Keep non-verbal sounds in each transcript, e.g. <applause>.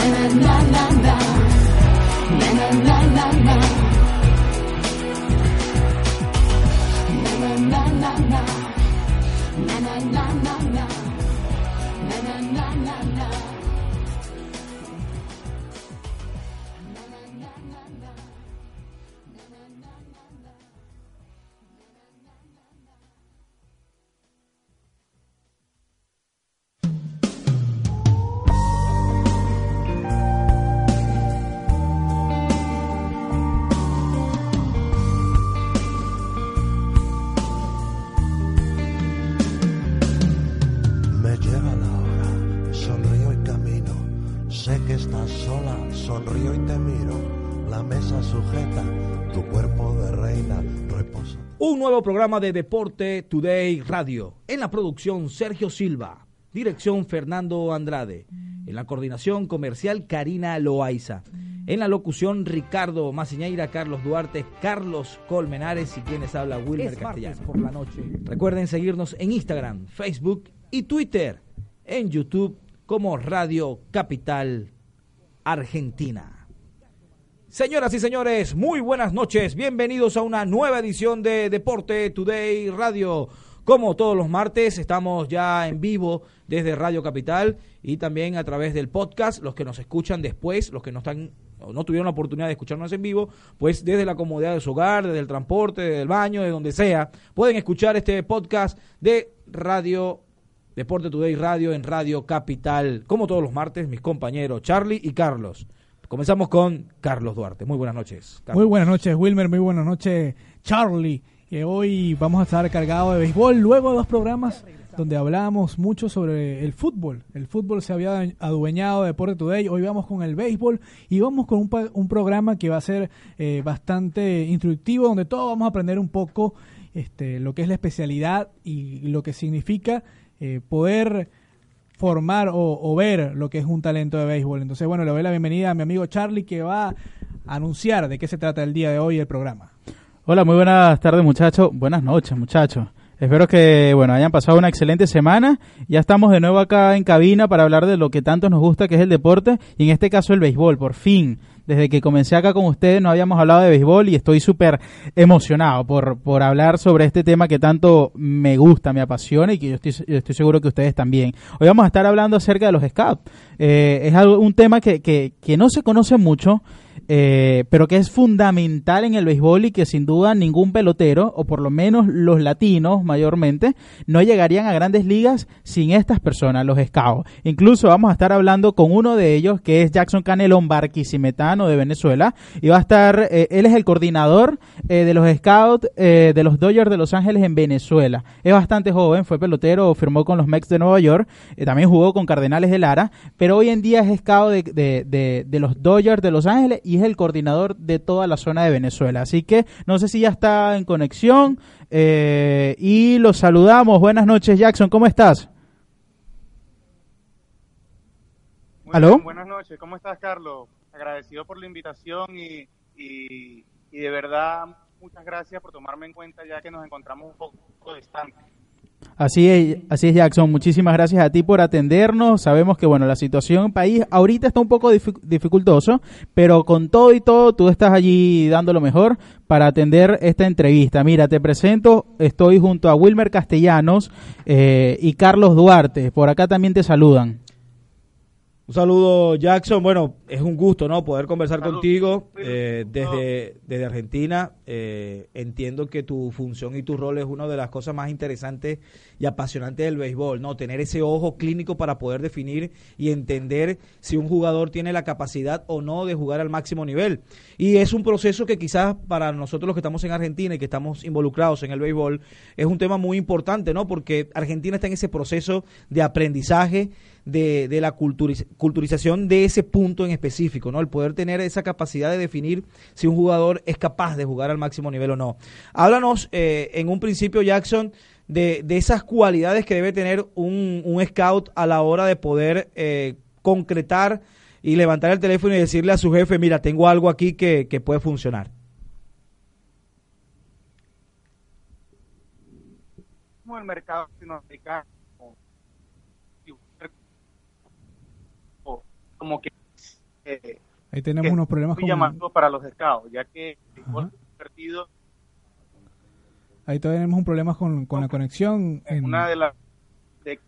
Na na na na Sé que estás sola, sonrío y te miro. La mesa sujeta, tu cuerpo de reina reposa. Un nuevo programa de Deporte Today Radio. En la producción Sergio Silva. Dirección Fernando Andrade. En la coordinación comercial Karina Loaiza. En la locución Ricardo Maciñeira, Carlos Duarte, Carlos Colmenares y quienes habla Wilmer Castellano. por la noche. Recuerden seguirnos en Instagram, Facebook y Twitter. En YouTube como Radio Capital Argentina. Señoras y señores, muy buenas noches. Bienvenidos a una nueva edición de Deporte Today Radio. Como todos los martes, estamos ya en vivo desde Radio Capital y también a través del podcast. Los que nos escuchan después, los que no están o no tuvieron la oportunidad de escucharnos en vivo, pues desde la comodidad de su hogar, desde el transporte, desde el baño, de donde sea, pueden escuchar este podcast de Radio Deporte Today Radio en Radio Capital. Como todos los martes, mis compañeros Charlie y Carlos. Comenzamos con Carlos Duarte. Muy buenas noches. Muy buenas noches, Wilmer. Muy buenas noches, Charlie. Hoy vamos a estar cargados de béisbol. Luego de dos programas donde hablamos mucho sobre el fútbol. El fútbol se había adueñado de Deporte Today. Hoy vamos con el béisbol y vamos con un, un programa que va a ser eh, bastante instructivo, donde todos vamos a aprender un poco este, lo que es la especialidad y lo que significa eh, poder formar o, ver lo que es un talento de béisbol. Entonces, bueno, le doy la bienvenida a mi amigo Charlie que va a anunciar de qué se trata el día de hoy el programa. Hola, muy buenas tardes muchachos. Buenas noches muchachos. Espero que bueno hayan pasado una excelente semana. Ya estamos de nuevo acá en cabina para hablar de lo que tanto nos gusta, que es el deporte y en este caso el béisbol. Por fin, desde que comencé acá con ustedes no habíamos hablado de béisbol y estoy súper emocionado por, por hablar sobre este tema que tanto me gusta, me apasiona y que yo estoy, estoy seguro que ustedes también. Hoy vamos a estar hablando acerca de los scouts. Eh, es algo, un tema que, que, que no se conoce mucho. Eh, pero que es fundamental en el béisbol y que sin duda ningún pelotero, o por lo menos los latinos mayormente, no llegarían a grandes ligas sin estas personas, los scouts. Incluso vamos a estar hablando con uno de ellos, que es Jackson Canelón Barquisimetano de Venezuela, y va a estar, eh, él es el coordinador eh, de los scouts eh, de los Dodgers de Los Ángeles en Venezuela. Es bastante joven, fue pelotero, firmó con los Mets de Nueva York, eh, también jugó con Cardenales de Lara, pero hoy en día es scout de, de, de, de los Dodgers de Los Ángeles y es el coordinador de toda la zona de Venezuela. Así que no sé si ya está en conexión eh, y los saludamos. Buenas noches, Jackson, ¿cómo estás? Muy ¿Aló? bien, buenas noches, ¿cómo estás, Carlos? Agradecido por la invitación y, y, y de verdad muchas gracias por tomarme en cuenta ya que nos encontramos un poco distantes. Así es, así es Jackson. Muchísimas gracias a ti por atendernos. Sabemos que bueno, la situación en el país ahorita está un poco dific- dificultoso, pero con todo y todo tú estás allí dando lo mejor para atender esta entrevista. Mira, te presento, estoy junto a Wilmer Castellanos eh, y Carlos Duarte. Por acá también te saludan. Un saludo, Jackson. Bueno, es un gusto, ¿no? Poder conversar Salud. contigo eh, desde, desde Argentina. Eh, entiendo que tu función y tu rol es una de las cosas más interesantes y apasionantes del béisbol, ¿no? Tener ese ojo clínico para poder definir y entender si un jugador tiene la capacidad o no de jugar al máximo nivel. Y es un proceso que quizás para nosotros los que estamos en Argentina y que estamos involucrados en el béisbol, es un tema muy importante, ¿no? Porque Argentina está en ese proceso de aprendizaje de, de la culturiz- culturización de ese punto en específico, ¿no? El poder tener esa capacidad de definir si un jugador es capaz de jugar al máximo nivel o no. Háblanos eh, en un principio, Jackson, de, de esas cualidades que debe tener un, un scout a la hora de poder eh, concretar y levantar el teléfono y decirle a su jefe, mira, tengo algo aquí que, que puede funcionar. El mercado latinoamericano, como que eh, Ahí tenemos que unos problemas muy con... llamativo para los scouts, ya que el convertido Ahí todavía tenemos un problema con, con la conexión. en- una de las de-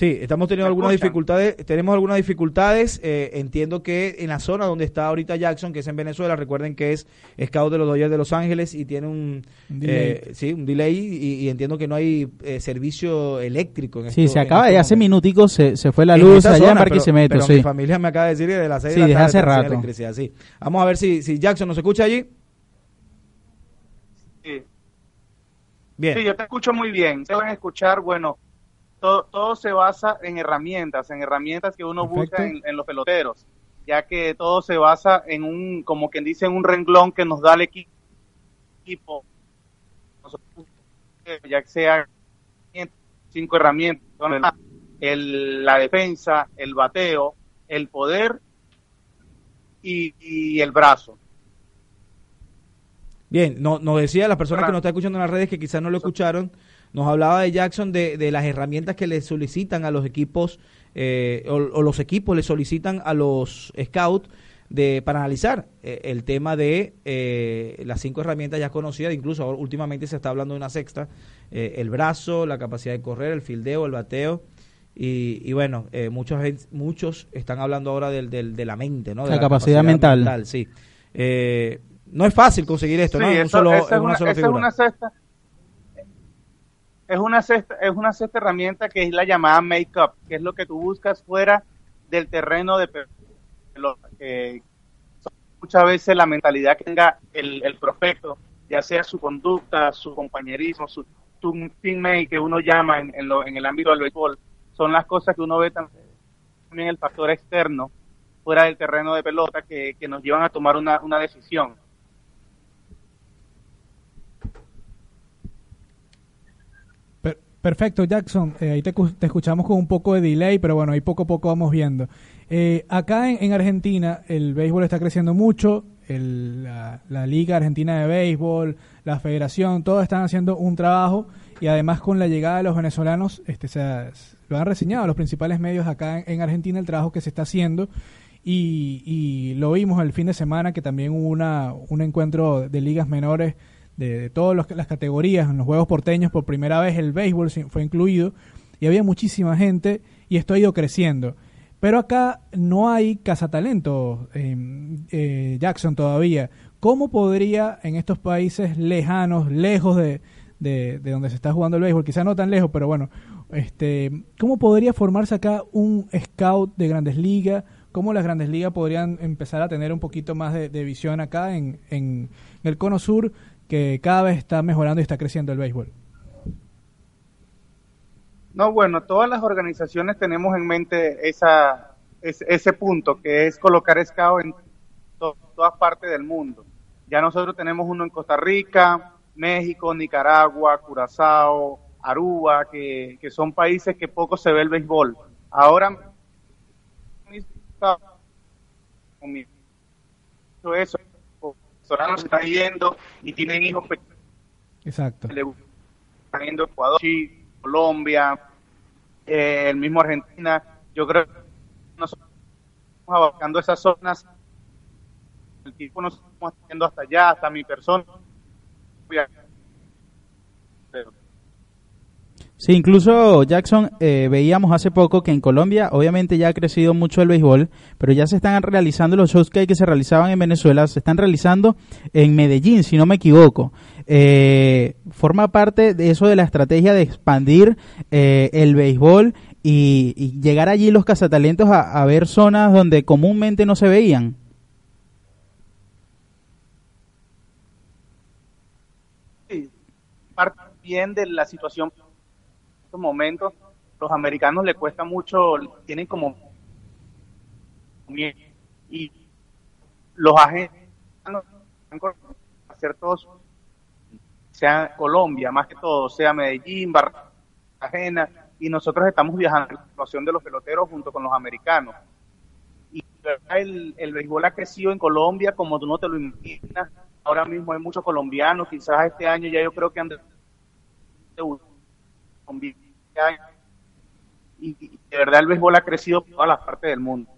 Sí, estamos teniendo ¿Me algunas escuchan? dificultades, tenemos algunas dificultades, eh, entiendo que en la zona donde está ahorita Jackson, que es en Venezuela, recuerden que es scout de los Dodgers de Los Ángeles y tiene un, Un delay. eh, sí, un delay y, y entiendo que no hay eh, servicio eléctrico. En Sí, esto- se en acaba estos de hace minuticos se, se fue la En luz allá zona, en pero- Barquisimeto, pero sí. mi familia me acaba de decir que de las 6 Sí, de la desde tarde hace rato. electricidad, sí. Vamos a ver si, si Jackson nos escucha allí. Sí. Bien. Sí, yo te escucho muy bien. Se van a escuchar, bueno, todo, todo se basa en herramientas, en herramientas que uno busca en, en los peloteros, ya que todo se basa en un, como quien dice, en un renglón que nos da el equi- equipo, ya que sea cinco herramientas, el- la defensa, el bateo, el poder y, y el brazo. Bien, no- nos decía las personas que nos están escuchando en las redes que quizás no lo escucharon, nos hablaba de Jackson de, de las herramientas que le solicitan a los equipos eh, o, o los equipos le solicitan a los scouts de, para analizar eh, el tema de eh, las cinco herramientas ya conocidas, incluso ahora últimamente se está hablando de una sexta, eh, el brazo, la capacidad de correr, el fildeo, el bateo. Y, y bueno, eh, muchos, muchos están hablando ahora del, del- de la mente, ¿no? De La capacidad mental. sí. Eh, no es fácil conseguir esto, ¿no? Un solo- esa en es una una, sola esa es figura. una cesta. Es una cesta, es una cesta herramienta que es la llamada make-up, que es lo que tú buscas fuera del terreno de pelota. Que muchas veces la mentalidad que tenga el, el prospecto, ya sea su conducta, su compañerismo, su, su teammate que uno llama en, en, lo- en el ámbito del béisbol, son las cosas que uno ve también el factor externo fuera del terreno de pelota que, que nos llevan a tomar una, una decisión. Perfecto, Jackson. Eh, ahí te, te escuchamos con un poco de delay, pero bueno, ahí poco a poco vamos viendo. Eh, acá en, en Argentina el béisbol está creciendo mucho. el- la, la Liga Argentina de Béisbol, la Federación, todos están haciendo un trabajo y además con la llegada de los venezolanos, este, se lo han reseñado los principales medios acá en, en Argentina el trabajo que se está haciendo y, y lo vimos el fin de semana que también hubo una, un encuentro de ligas menores de, de todas las categorías en los Juegos Porteños por primera vez el béisbol fue incluido y había muchísima gente y esto ha ido creciendo. Pero acá no hay cazatalentos, eh, eh, Jackson, todavía. ¿Cómo podría en estos países lejanos, lejos de, de, de donde se está jugando el béisbol, quizá no tan lejos, pero bueno, este, ¿cómo podría formarse acá un scout de grandes ligas? ¿Cómo las grandes ligas podrían empezar a tener un poquito más de, de visión acá en, en el cono sur, que cada vez está mejorando y está creciendo el béisbol? No, bueno, todas las organizaciones tenemos en mente esa, ese, ese punto, que es colocar SCAO en to- todas partes del mundo. Ya nosotros tenemos uno en Costa Rica, México, Nicaragua, Curazao, Aruba, que, que son países que poco se ve el béisbol. Ahora, eso, venezolanos se están yendo y tienen hijos pequeños Exacto. le están yendo Ecuador, Chile, Colombia, eh, el mismo Argentina. Yo creo que nosotros estamos abarcando esas zonas. El tiempo nos estamos haciendo hasta allá, hasta mi persona. Sí, incluso Jackson, eh, veíamos hace poco que en Colombia obviamente ya ha crecido mucho el béisbol, pero ya se están realizando los shows que, se realizaban en Venezuela, se están realizando en Medellín, si no me equivoco. Eh, forma parte de eso de la estrategia de expandir eh, el béisbol y, llegar allí los cazatalentos a, a ver zonas donde comúnmente no se veían. Sí, parte bien de la situación estos momentos. Los americanos les cuesta mucho, tienen como y los agentes hacer todos sea Colombia, más que todo, sea Medellín, Barcelona, y nosotros estamos viajando la situación de los peloteros junto con los americanos. Y el, el béisbol ha crecido en Colombia como tú no te lo imaginas. Ahora mismo hay muchos colombianos, quizás este año ya yo creo que han de, y, y de verdad el béisbol ha crecido por todas las partes del mundo.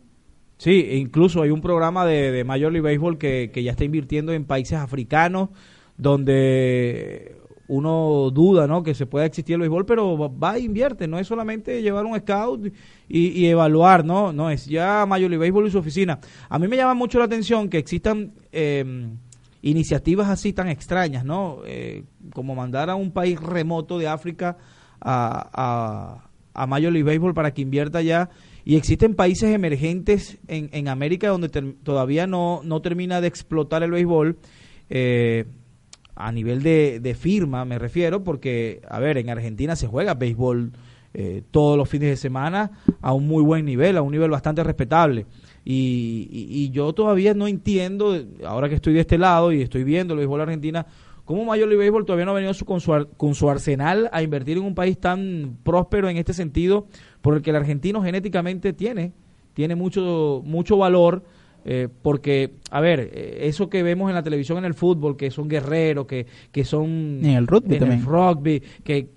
Sí, e incluso hay un programa de, de Major League Baseball que, que ya está invirtiendo en países africanos donde uno duda ¿no? que se pueda existir el béisbol, pero va e invierte, no es solamente llevar un scout y, y evaluar, ¿no? no es ya Major League Baseball y su oficina. A mí me llama mucho la atención que existan eh, iniciativas así tan extrañas, ¿no? Eh, como mandar a un país remoto de África a, a, a Major League Baseball para que invierta allá. Y existen países emergentes en, en América donde todavía no, no termina de explotar el béisbol. Eh, a nivel de, de firma me refiero, porque, a ver, en Argentina se juega béisbol eh, todos los fines de semana a un muy buen nivel, a un nivel bastante respetable. Y, y- y yo todavía no entiendo, ahora que estoy de este lado y estoy viendo el béisbol Argentina, cómo Major League Baseball todavía no ha venido su- con, su, ar- con su arsenal a invertir en un país tan próspero en este sentido, por el que el argentino genéticamente tiene, tiene mucho, mucho valor. eh, porque, a ver, eh, eso que vemos en la televisión en el fútbol, que son guerreros, que, que son En el rugby en también. el rugby, que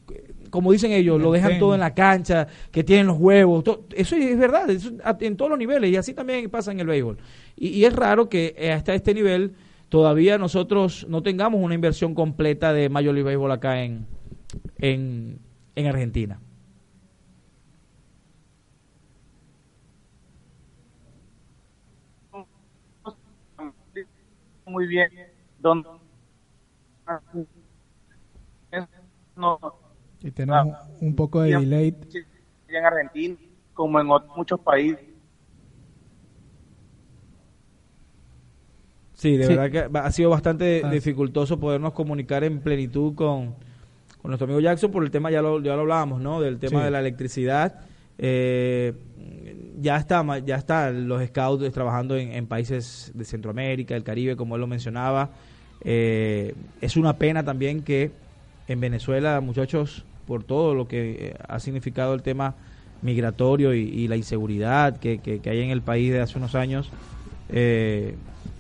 como dicen ellos, lo dejan todo en la cancha, que tienen los huevos, eso es verdad, eso en todos los niveles, y así también pasa en el béisbol. Y, y es raro que hasta este nivel todavía nosotros no tengamos una inversión completa de Major League Baseball acá en, en, en Argentina. Muy bien. Donde no, Y tenemos un poco de delay. en Argentina como en otros muchos países. Sí, de Sí. verdad que ha sido bastante Ah. dificultoso podernos comunicar en plenitud con, con nuestro amigo Jackson por el tema, ya lo, ya lo hablábamos, ¿no? Del tema Sí. de la electricidad. Eh, ya está, ya están los scouts trabajando en, en países de Centroamérica, del Caribe, como él lo mencionaba. Eh, es una pena también que en Venezuela, muchachos, por todo lo que eh, ha significado el tema migratorio y, y la inseguridad que, que- que hay en el país de hace unos años, eh,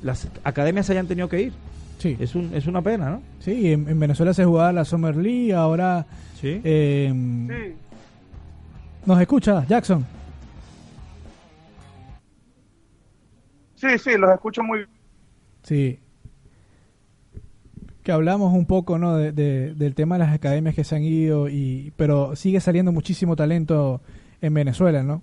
las academias se hayan tenido que ir. Sí, Es, un, es una pena, ¿no? sí en, en Venezuela se jugaba la Summer League, ahora... Sí. eh, Sí, ¿Nos escucha, Jackson? sí, sí, los escucho muy bien. Sí. Que hablamos un poco, ¿no? De, de- del tema de las academias que se han ido, y pero sigue saliendo muchísimo talento en Venezuela, ¿no?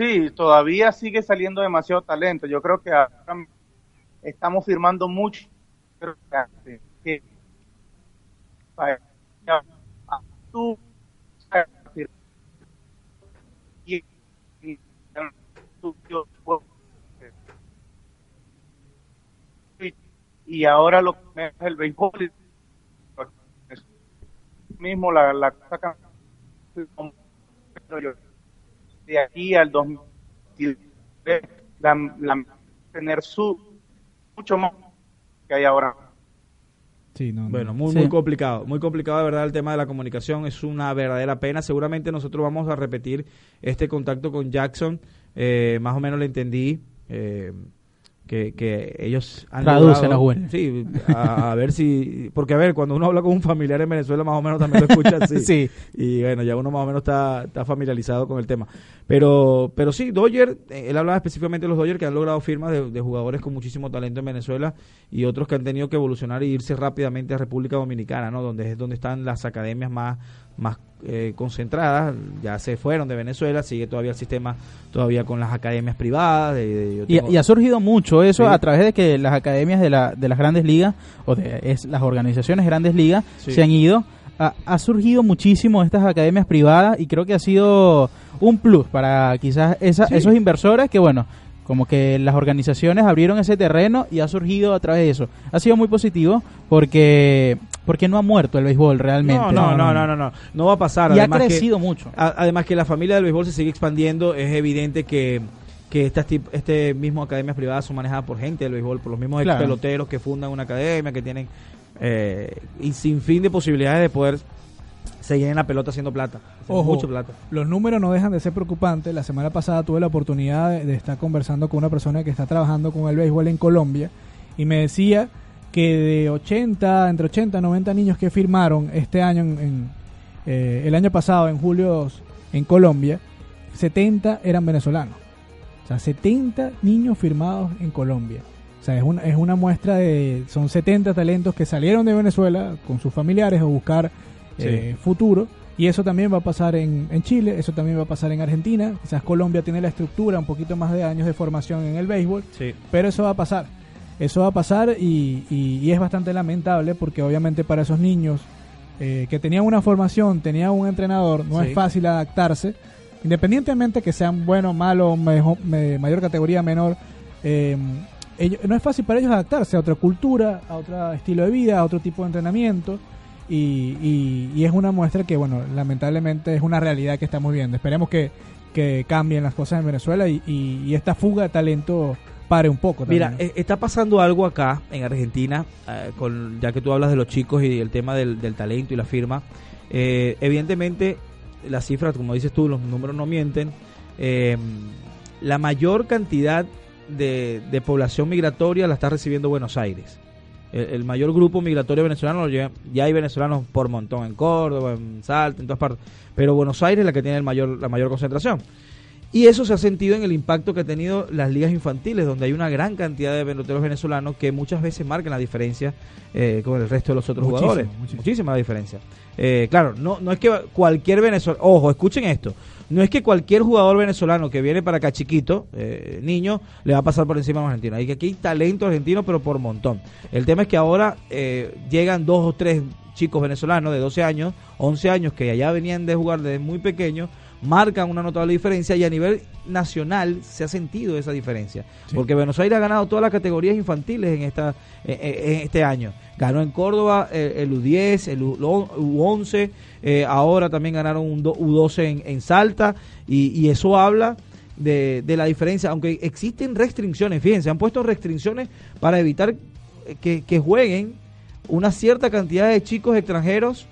Sí, todavía sigue saliendo demasiado talento. Yo creo que ahora estamos firmando mucho. Y- ahora lo que es el béisbol mismo la, la que- yo- de aquí al 2023 la, la- tener su mucho más que hay ahora. Sí, no, no. Bueno, muy, Sí. muy complicado, muy complicado de verdad el tema de la comunicación, es una verdadera pena. Seguramente nosotros vamos a repetir este contacto con Jackson, eh, más o menos le entendí eh, que, que ellos han Traduce logrado- la buena. Sí, a, a ver si... Porque a ver, cuando uno habla con un familiar en Venezuela más o menos también lo escucha así. <laughs> Sí. Y bueno, ya uno más o menos está, está familiarizado con el tema. Pero, pero sí, Dodger, eh, él hablaba específicamente de los Dodgers que han logrado firmas de, de jugadores con muchísimo talento en Venezuela y otros que han tenido que evolucionar e irse rápidamente a República Dominicana, ¿no? Donde es donde están las academias más, más eh, concentradas. Ya se fueron de Venezuela, sigue todavía el sistema todavía con las academias privadas. de- de- yo Y, ha surgido mucho eso Sí. a través de que las academias de, la, de las grandes ligas o de es, las organizaciones grandes ligas Sí. se han ido. Ha, ha surgido muchísimo estas academias privadas y creo que ha sido un plus para quizás esa- Sí. esos inversores que, bueno, como que las organizaciones abrieron ese terreno y ha surgido a través de eso. Ha sido muy positivo porque porque no ha muerto el béisbol realmente. no, no, no, no, no, no, no va a pasar. Y ha Además que- crecido mucho. A- Además que la familia del béisbol se sigue expandiendo, es evidente que, que estas este mismo academias privadas son manejadas por gente del béisbol, por los mismos Claro. ex peloteros que fundan una academia, que tienen eh, y sin fin de posibilidades de poder seguir en la pelota haciendo plata, haciendo Ojo, mucha plata. los números no dejan de ser preocupantes. La semana pasada tuve la oportunidad de, de estar conversando con una persona que está trabajando con el béisbol en Colombia y me decía que de 80, entre 80 y 90 niños que firmaron este año, en, en, eh, el año pasado, en julio, en Colombia, 70 eran venezolanos. O sea, 70 niños firmados en Colombia. O sea, es una, es una muestra de... Son 70 talentos que salieron de Venezuela con sus familiares a buscar eh, futuro. Y eso también va a pasar en, en Chile, eso también va a pasar en Argentina. Quizás Colombia tiene la estructura, un poquito más de años de formación en el béisbol, Sí. pero eso va a pasar. Eso va a pasar y, y- y es bastante lamentable porque obviamente para esos niños eh, que tenían una formación, tenían un entrenador, no Sí. es fácil adaptarse, independientemente que sean buenos, malos, mejo- me- mayor categoría, menor. eh, ellos- no es fácil para ellos adaptarse a otra cultura, a otro estilo de vida, a otro tipo de entrenamiento. Y, y- y es una muestra que, bueno, lamentablemente es una realidad que estamos viendo. Esperemos que, que cambien las cosas en Venezuela y, y- y esta fuga de talento pare un poco. Mira, también. eh, está pasando algo acá en Argentina, eh, con, ya que tú hablas de los chicos y el tema del, del talento y la firma. Eh, evidentemente, las cifras, como dices tú, los números no mienten. Eh, la mayor cantidad de, de población migratoria la está recibiendo Buenos Aires. El, el mayor grupo migratorio venezolano lo lleva- ya hay venezolanos por montón en Córdoba, en Salta, en todas partes. Pero Buenos Aires es la que tiene el mayor, la mayor concentración. Y eso se ha sentido en el impacto que ha tenido las ligas infantiles, donde hay una gran cantidad de peloteros venezolanos que muchas veces marcan la diferencia eh, con el resto de los otros Muchísimo, jugadores. muchísimo. Muchísima diferencia. Eh, claro, no, no es que cualquier venezolano, ojo, escuchen esto, no es que cualquier jugador venezolano que viene para acá chiquito, eh, niño, le va a pasar por encima a un argentino. Hay que aquí hay talento argentino, pero por montón. El tema es que ahora eh, llegan dos o tres chicos venezolanos de 12 años, 11 años, que allá venían de jugar desde muy pequeños, marcan una notable diferencia y a nivel nacional se ha sentido esa diferencia. Sí. Porque Buenos Aires ha ganado todas las categorías infantiles en esta eh, eh, en este año. Ganó en Córdoba eh, el U10, el U- U11, eh, ahora también ganaron un do- U12 en, en Salta y, y eso habla de, de la diferencia, aunque existen restricciones, fíjense, han puesto restricciones para evitar que, que jueguen una cierta cantidad de chicos extranjeros,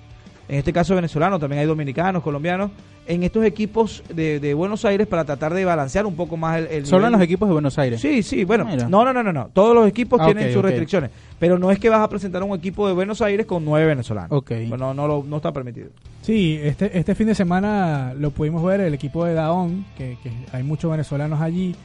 en este caso venezolanos, también hay dominicanos, colombianos, en estos equipos de, de Buenos Aires para tratar de balancear un poco más el, el Solo en los equipos de Buenos Aires. Sí, sí, bueno, Mira. no, no, no, no, no, todos los equipos Ah, tienen sus restricciones, pero no es que vas a presentar un equipo de Buenos Aires con nueve venezolanos. Ok. Bueno, no, lo- no está permitido. Sí, este, este fin de semana lo pudimos ver, el equipo de Daón, que, que hay muchos venezolanos allí.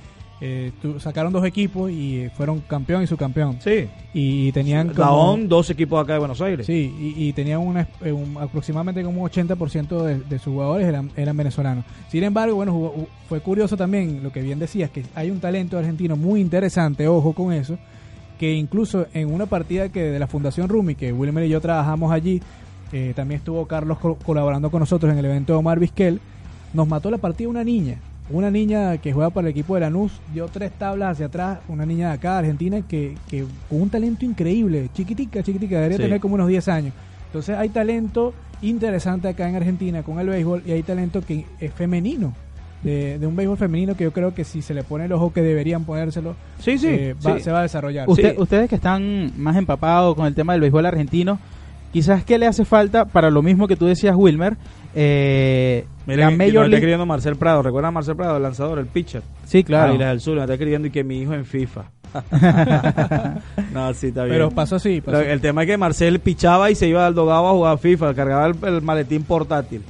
Eh, tu- sacaron dos equipos y fueron campeón y subcampeón. Sí, Y tenían como- dos equipos acá de Buenos Aires. Sí, y, y tenían una, eh, un- aproximadamente como un 80% de, de sus jugadores eran, eran venezolanos. Sin embargo, bueno, jugó- ju- fue curioso también lo que bien decías, que hay un talento argentino muy interesante, ojo con eso, que incluso en una partida que de la Fundación Rumi, que Wilmer y yo trabajamos allí, eh, también estuvo Carlos co- colaborando con nosotros en el evento de Omar Vizquel, nos mató la partida una niña. Una niña que juega para el equipo de Lanús dio tres tablas hacia atrás, una niña de acá, Argentina, que, que con un talento increíble, chiquitica, chiquitica, debería Sí. tener como unos 10 años. Entonces hay talento interesante acá en Argentina con el béisbol y hay talento que es femenino, de, de un béisbol femenino que yo creo que si se le pone el ojo que deberían ponérselo, Sí, sí. eh, va- sí. se va a desarrollar. Usted- Sí. Ustedes que están más empapados con el tema del béisbol argentino, quizás qué le hace falta para lo mismo que tú decías, Wilmer. Eh, Mira, la que nos Major está escribiendo Marcel Prado. ¿Recuerdan a Marcel Prado, el lanzador, el pitcher? Sí, claro. Águilas del Sur, me está escribiendo y que mi hijo en FIFA. <laughs> no, sí, está bien. Pero pasó así. pasó. El tema es que Marcel pichaba y se iba al dogado a jugar FIFA, cargaba el, el maletín portátil.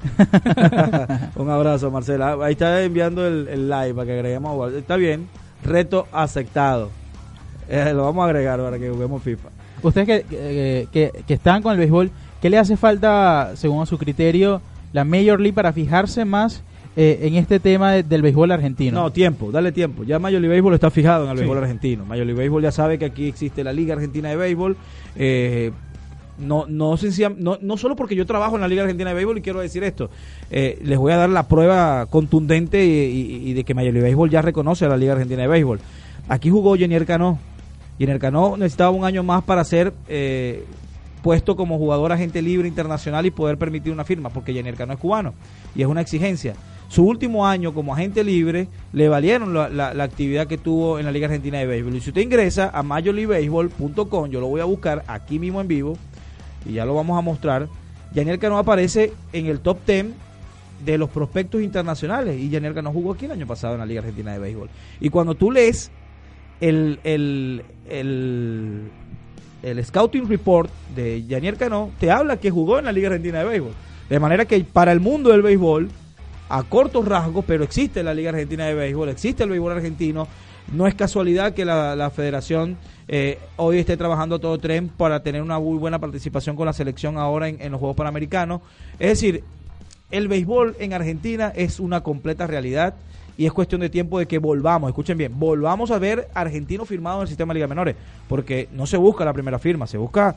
<laughs> Un abrazo, Marcel. Ah, Ahí está enviando el, el live para que agreguemos a jugar. Está bien, reto aceptado. Eh, lo vamos a agregar para que juguemos FIFA. Ustedes que, que, que- que están con el béisbol, ¿qué le hace falta, según a su criterio, la Major League para fijarse más eh, en este tema de- del béisbol argentino? No, tiempo, dale tiempo. Ya Major League Baseball está fijado en el Sí. béisbol argentino. Major League Baseball ya sabe que aquí existe la Liga Argentina de Béisbol. Eh, no, no, no, no solo porque yo trabajo en la Liga Argentina de Béisbol y quiero decir esto. Eh, les voy a dar la prueba contundente y, y- y de que Major League Baseball ya reconoce a la Liga Argentina de Béisbol. Aquí jugó Jenier Cano. Jenier Cano necesitaba un año más para ser eh, puesto como jugador agente libre internacional y poder permitir una firma, porque Jenier Cano es cubano y es una exigencia. Su último año como agente libre le valieron la, la- la actividad que tuvo en la Liga Argentina de Béisbol. Y si usted ingresa a majorleaguebaseball.com, yo lo voy a buscar aquí mismo en vivo y ya lo vamos a mostrar. Janiel Cano aparece en el top 10 de los prospectos internacionales y Janiel Cano jugó aquí el año pasado en la Liga Argentina de Béisbol. Y cuando tú lees el, el, el scouting report de Janiel Cano, te habla que jugó en la Liga Argentina de Béisbol. De manera que para el mundo del béisbol, a cortos rasgos, pero existe la Liga Argentina de Béisbol, existe el béisbol argentino. No es casualidad que la, la federación eh, hoy esté trabajando a todo tren para tener una muy buena participación con la selección ahora en, en los Juegos Panamericanos. Es decir, el béisbol en Argentina es una completa realidad y es cuestión de tiempo de que volvamos, escuchen bien, volvamos a ver argentinos firmados en el sistema de Liga Menores, porque no se busca la primera firma, se busca,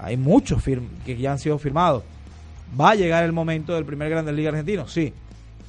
hay muchos que ya han sido firmados. ¿Va a llegar el momento del primer Grande Liga argentino? Sí,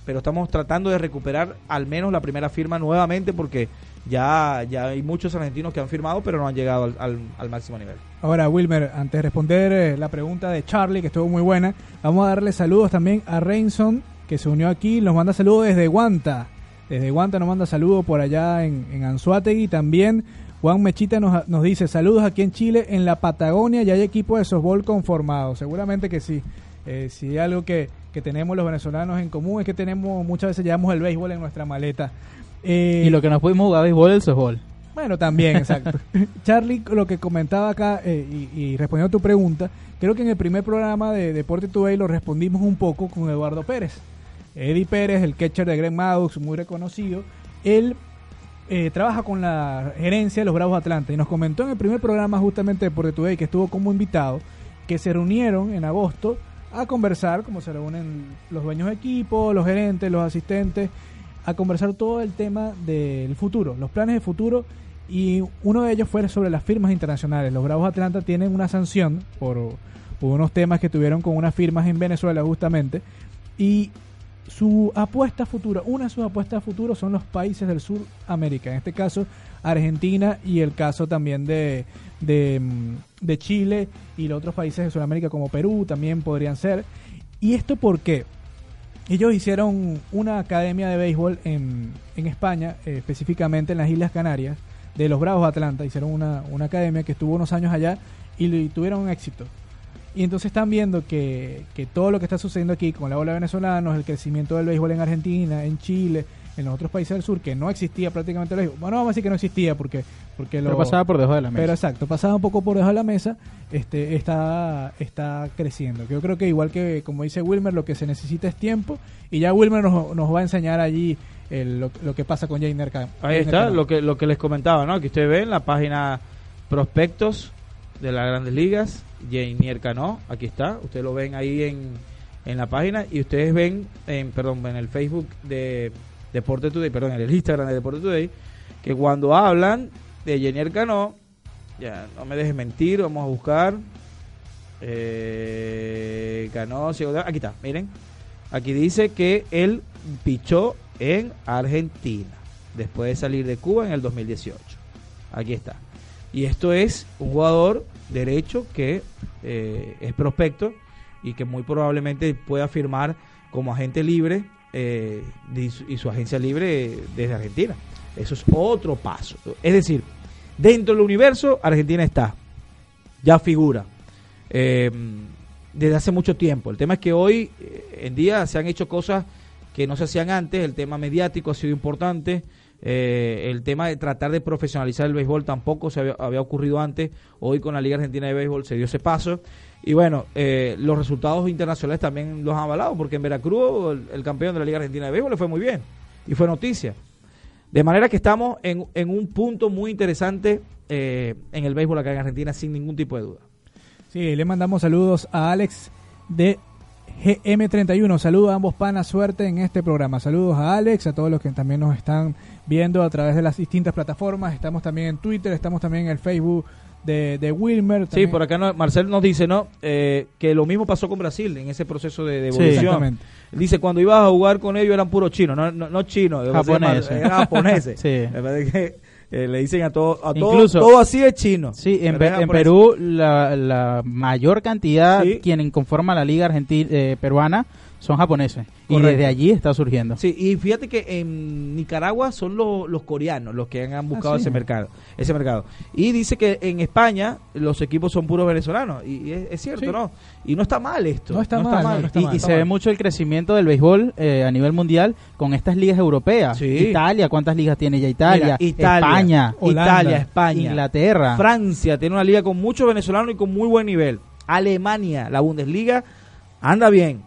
pero estamos tratando de recuperar al menos la primera firma nuevamente porque ya, ya hay muchos argentinos que han firmado pero no han llegado al, al- al máximo nivel. Ahora, Wilmer, antes de responder eh, la pregunta de Charlie, que estuvo muy buena, vamos a darle saludos también a Reinson, que se unió aquí, nos manda saludos desde Guanta. Desde Guanta nos manda saludos por allá en, en Anzuategui. También Juan Mechita nos, nos dice saludos aquí en Chile, en la Patagonia, ya hay equipo de softball conformado. Seguramente que sí. Eh, si hay algo que, que tenemos los venezolanos en común es que tenemos muchas veces llevamos el béisbol en nuestra maleta. Eh, Y lo que nos pudimos jugar béisbol es el softball. bueno, también, exacto. <laughs> Charlie, lo que comentaba acá eh, y, y respondiendo a tu pregunta, creo que en el primer programa de Deporte Today lo respondimos un poco con Eduardo Pérez. Eddie Pérez, el catcher de Greg Maddox, muy reconocido, él eh, trabaja con la gerencia de los Bravos Atlanta y nos comentó en el primer programa justamente de Today que estuvo como invitado que se reunieron en agosto a conversar, como se reúnen los dueños de equipo, los gerentes, los asistentes, a conversar todo el tema del futuro, los planes de futuro. Y uno de ellos fue sobre las firmas internacionales. Los Bravos Atlanta tienen una sanción por, por unos temas que tuvieron con unas firmas en Venezuela justamente. Y su apuesta futura, una de sus apuestas futuras son los países del sur América, en este caso Argentina y el caso también de, de, mm, de Chile y los otros países de Sudamérica como Perú también podrían ser. ¿Y esto por qué? Ellos hicieron una academia de béisbol en, en España, eh, específicamente en las Islas Canarias, de los Bravos Atlanta. Hicieron una, una academia que estuvo unos años allá y, y tuvieron éxito. Y entonces están viendo que, que todo lo que está sucediendo aquí con la ola de venezolanos, el crecimiento del béisbol en Argentina, en Chile, en los otros países del sur, que no existía prácticamente el béisbol. Bueno, vamos a decir que no existía porque, porque Pero lo, pasaba por debajo de la mesa. pero exacto, pasaba un poco por debajo de la mesa, este, está, está creciendo. Yo creo que igual que como dice Wilmer, lo que se necesita es tiempo y ya Wilmer nos, nos va a enseñar allí el- lo, lo que pasa con Jainer. Ahí está, lo que, lo que les comentaba, ¿no? Que ustedes ven la página prospectos de las grandes ligas, Jainier Cano, aquí está, ustedes lo ven ahí en, en la página y ustedes ven, en, perdón, en el Facebook de Deporte Today, perdón, en el Instagram de Deporte Today, que cuando hablan de Jainier Cano, ya no me dejes mentir, vamos a buscar, eh, aquí está, miren, aquí dice que él pichó en Argentina después de salir de Cuba en el 2018. Aquí está. Y esto es un jugador derecho que eh, es prospecto y que muy probablemente pueda firmar como agente libre eh, y, su, agencia libre eh, desde Argentina. Eso es otro paso. Es decir, dentro del universo, Argentina está. Ya figura. Eh, desde hace mucho tiempo. El tema es que hoy en día se han hecho cosas que no se hacían antes. El tema mediático ha sido importante. Eh, el tema de tratar de profesionalizar el béisbol tampoco se había, ocurrido antes. Hoy con la Liga Argentina de Béisbol se dio ese paso. Y bueno, eh, los resultados internacionales también los han avalado, porque en Veracruz el, el campeón de la Liga Argentina de Béisbol le fue muy bien y fue noticia. De manera que estamos en, en un punto muy interesante eh, en el béisbol acá en Argentina, sin ningún tipo de duda. Sí, le mandamos saludos a Alex de GM31. Saludos a ambos panas, suerte en este programa. Saludos a Alex, a todos los que también nos están viendo a través de las distintas plataformas. Estamos también en Twitter, estamos también en el Facebook de, de Wilmer. Sí, por acá no- Marcel nos dice, ¿no? Eh, que lo mismo pasó con Brasil en ese proceso de, de evolución. exactamente. Dice, cuando ibas a jugar con ellos eran puros chinos, no, no, no chinos, Japoneses. eran japoneses. <laughs> Sí. Eh, le dicen a todo, a todo, Incluso- todo así es chino. Sí, en. Perú la, la mayor cantidad Sí. quienes conforman la liga argentina peruana son japoneses y desde allí está surgiendo. Sí, y fíjate que en Nicaragua son los, los coreanos los que han, buscado Ah, sí. ese mercado, ese mercado. Y dice que en España los equipos son puros venezolanos y, es, es cierto, Sí. ¿no? Y no está mal esto. No está mal, no, no está y mal. y se ve mucho el crecimiento del béisbol eh, a nivel mundial con estas ligas europeas. Sí. Italia, ¿cuántas ligas tiene ya Italia? Mira, Italia, España, Holanda, Italia, España, Inglaterra. Francia tiene una liga con muchos venezolanos y con muy buen nivel. Alemania, la Bundesliga, anda bien,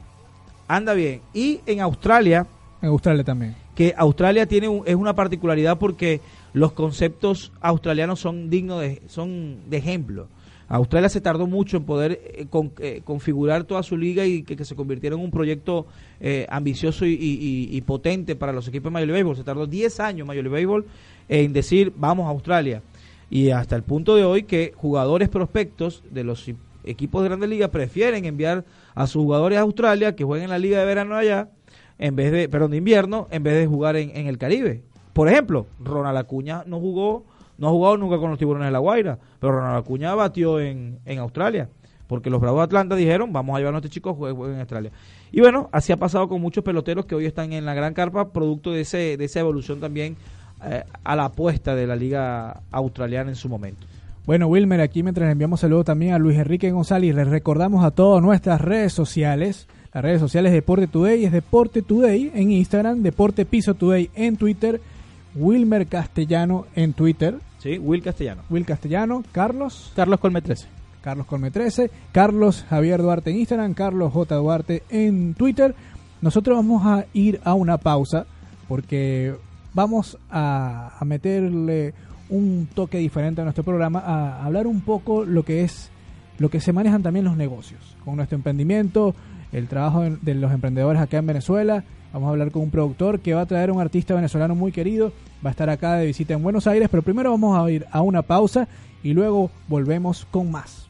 anda bien. Y en Australia, En Australia también. que Australia tiene un- es una particularidad porque los conceptos australianos son dignos de son de ejemplo. Australia se tardó mucho en poder eh, con- eh, configurar toda su liga y que, que se convirtiera en un proyecto eh, ambicioso y, y- y- y potente para los equipos de Major League Baseball. Se tardó 10 años Major League Baseball en decir vamos a Australia. Y hasta el punto de hoy que jugadores prospectos de los equipos de Grandes Ligas prefieren enviar a sus jugadores a Australia que jueguen la liga de verano allá en vez de, perdón, de invierno, en vez de jugar en, en el Caribe. Por ejemplo, Ronald Acuña no jugó, no ha jugado nunca con los tiburones de la Guaira, pero Ronald Acuña batió en, en Australia, porque los Bravos de Atlanta dijeron, vamos a llevar a chico a jugar jugar en Australia. Y bueno, así ha pasado con muchos peloteros que hoy están en la gran carpa, producto de, ese, de esa evolución también eh, a la apuesta de la liga australiana en su momento. Bueno, Wilmer, aquí mientras enviamos saludos también a Luis Enrique González, les recordamos a todas nuestras redes sociales. Las redes sociales de Deporte Today es Deporte Today en Instagram, Deporte Piso Today en Twitter, Wilmer Castellano en Twitter, ¿Sí? Will Castellano. Will Castellano, Carlos, Carlos Colme 13. Carlos Colme 13, Carlos Javier Duarte en Instagram, Carlos J. Duarte en Twitter. Nosotros vamos a ir a una pausa porque vamos a, a meterle un toque diferente a nuestro programa, a hablar un poco lo que es lo que se manejan también los negocios, con nuestro emprendimiento, el trabajo de, los emprendedores acá en Venezuela. Vamos a hablar con un productor que va a traer un artista venezolano muy querido, va a estar acá de visita en Buenos Aires, pero primero vamos a ir a una pausa y luego volvemos con más.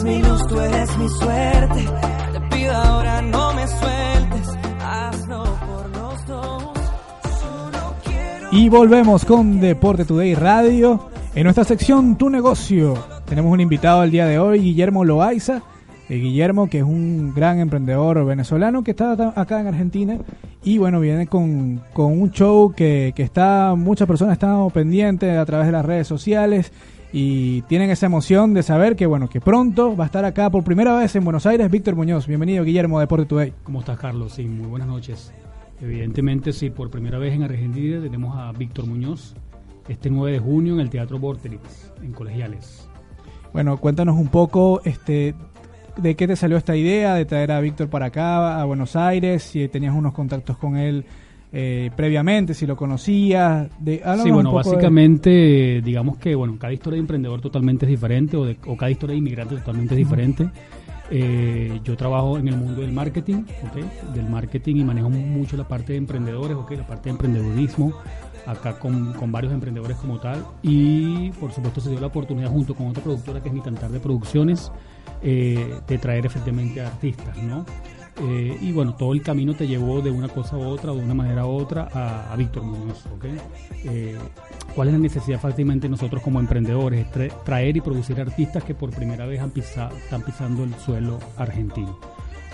Eres mi luz, tú eres mi suerte. Te pido ahora no me sueltes, hazlo por los dos. Solo quiero Y volvemos con Deporte Today Radio. En nuestra sección Tu Negocio tenemos un invitado el día de hoy, Guillermo Loaiza. Eh, Guillermo, que es un gran emprendedor venezolano que está acá en Argentina. Y bueno, viene con, con un show que, que está, muchas personas están pendientes a través de las redes sociales y tienen esa emoción de saber que bueno, que pronto va a estar acá por primera vez en Buenos Aires Víctor Muñoz. Bienvenido Guillermo a Deporte Today. ¿Cómo estás, Carlos? Sí, muy buenas noches. Evidentemente, sí, por primera vez en Argentina tenemos a Víctor Muñoz este 9 de junio en el Teatro Vorterix, en Colegiales. Bueno, cuéntanos un poco este de qué te salió esta idea de traer a Víctor para acá, a Buenos Aires, si tenías unos contactos con él eh, previamente, si lo conocías. De, Sí, un bueno, poco de- básicamente, eh, digamos que bueno, cada historia de emprendedor totalmente es diferente o, de- o cada historia de inmigrante totalmente es diferente. Eh, yo trabajo en el mundo del marketing, ¿ok? del marketing y manejo mucho la parte de emprendedores, ¿ok? la parte de emprendedurismo, acá con, con varios emprendedores como tal. Y por supuesto se dio la oportunidad junto con otra productora que es Mi Cantar de Producciones, eh, de traer efectivamente a artistas, ¿no? Eh, y bueno, todo el camino te llevó de una cosa a otra, de una manera a otra, a, a Víctor Muñoz, ¿ok? Eh, ¿Cuál es la necesidad fácilmente nosotros como emprendedores? Es tra- traer y producir artistas que por primera vez han están pisando el suelo argentino.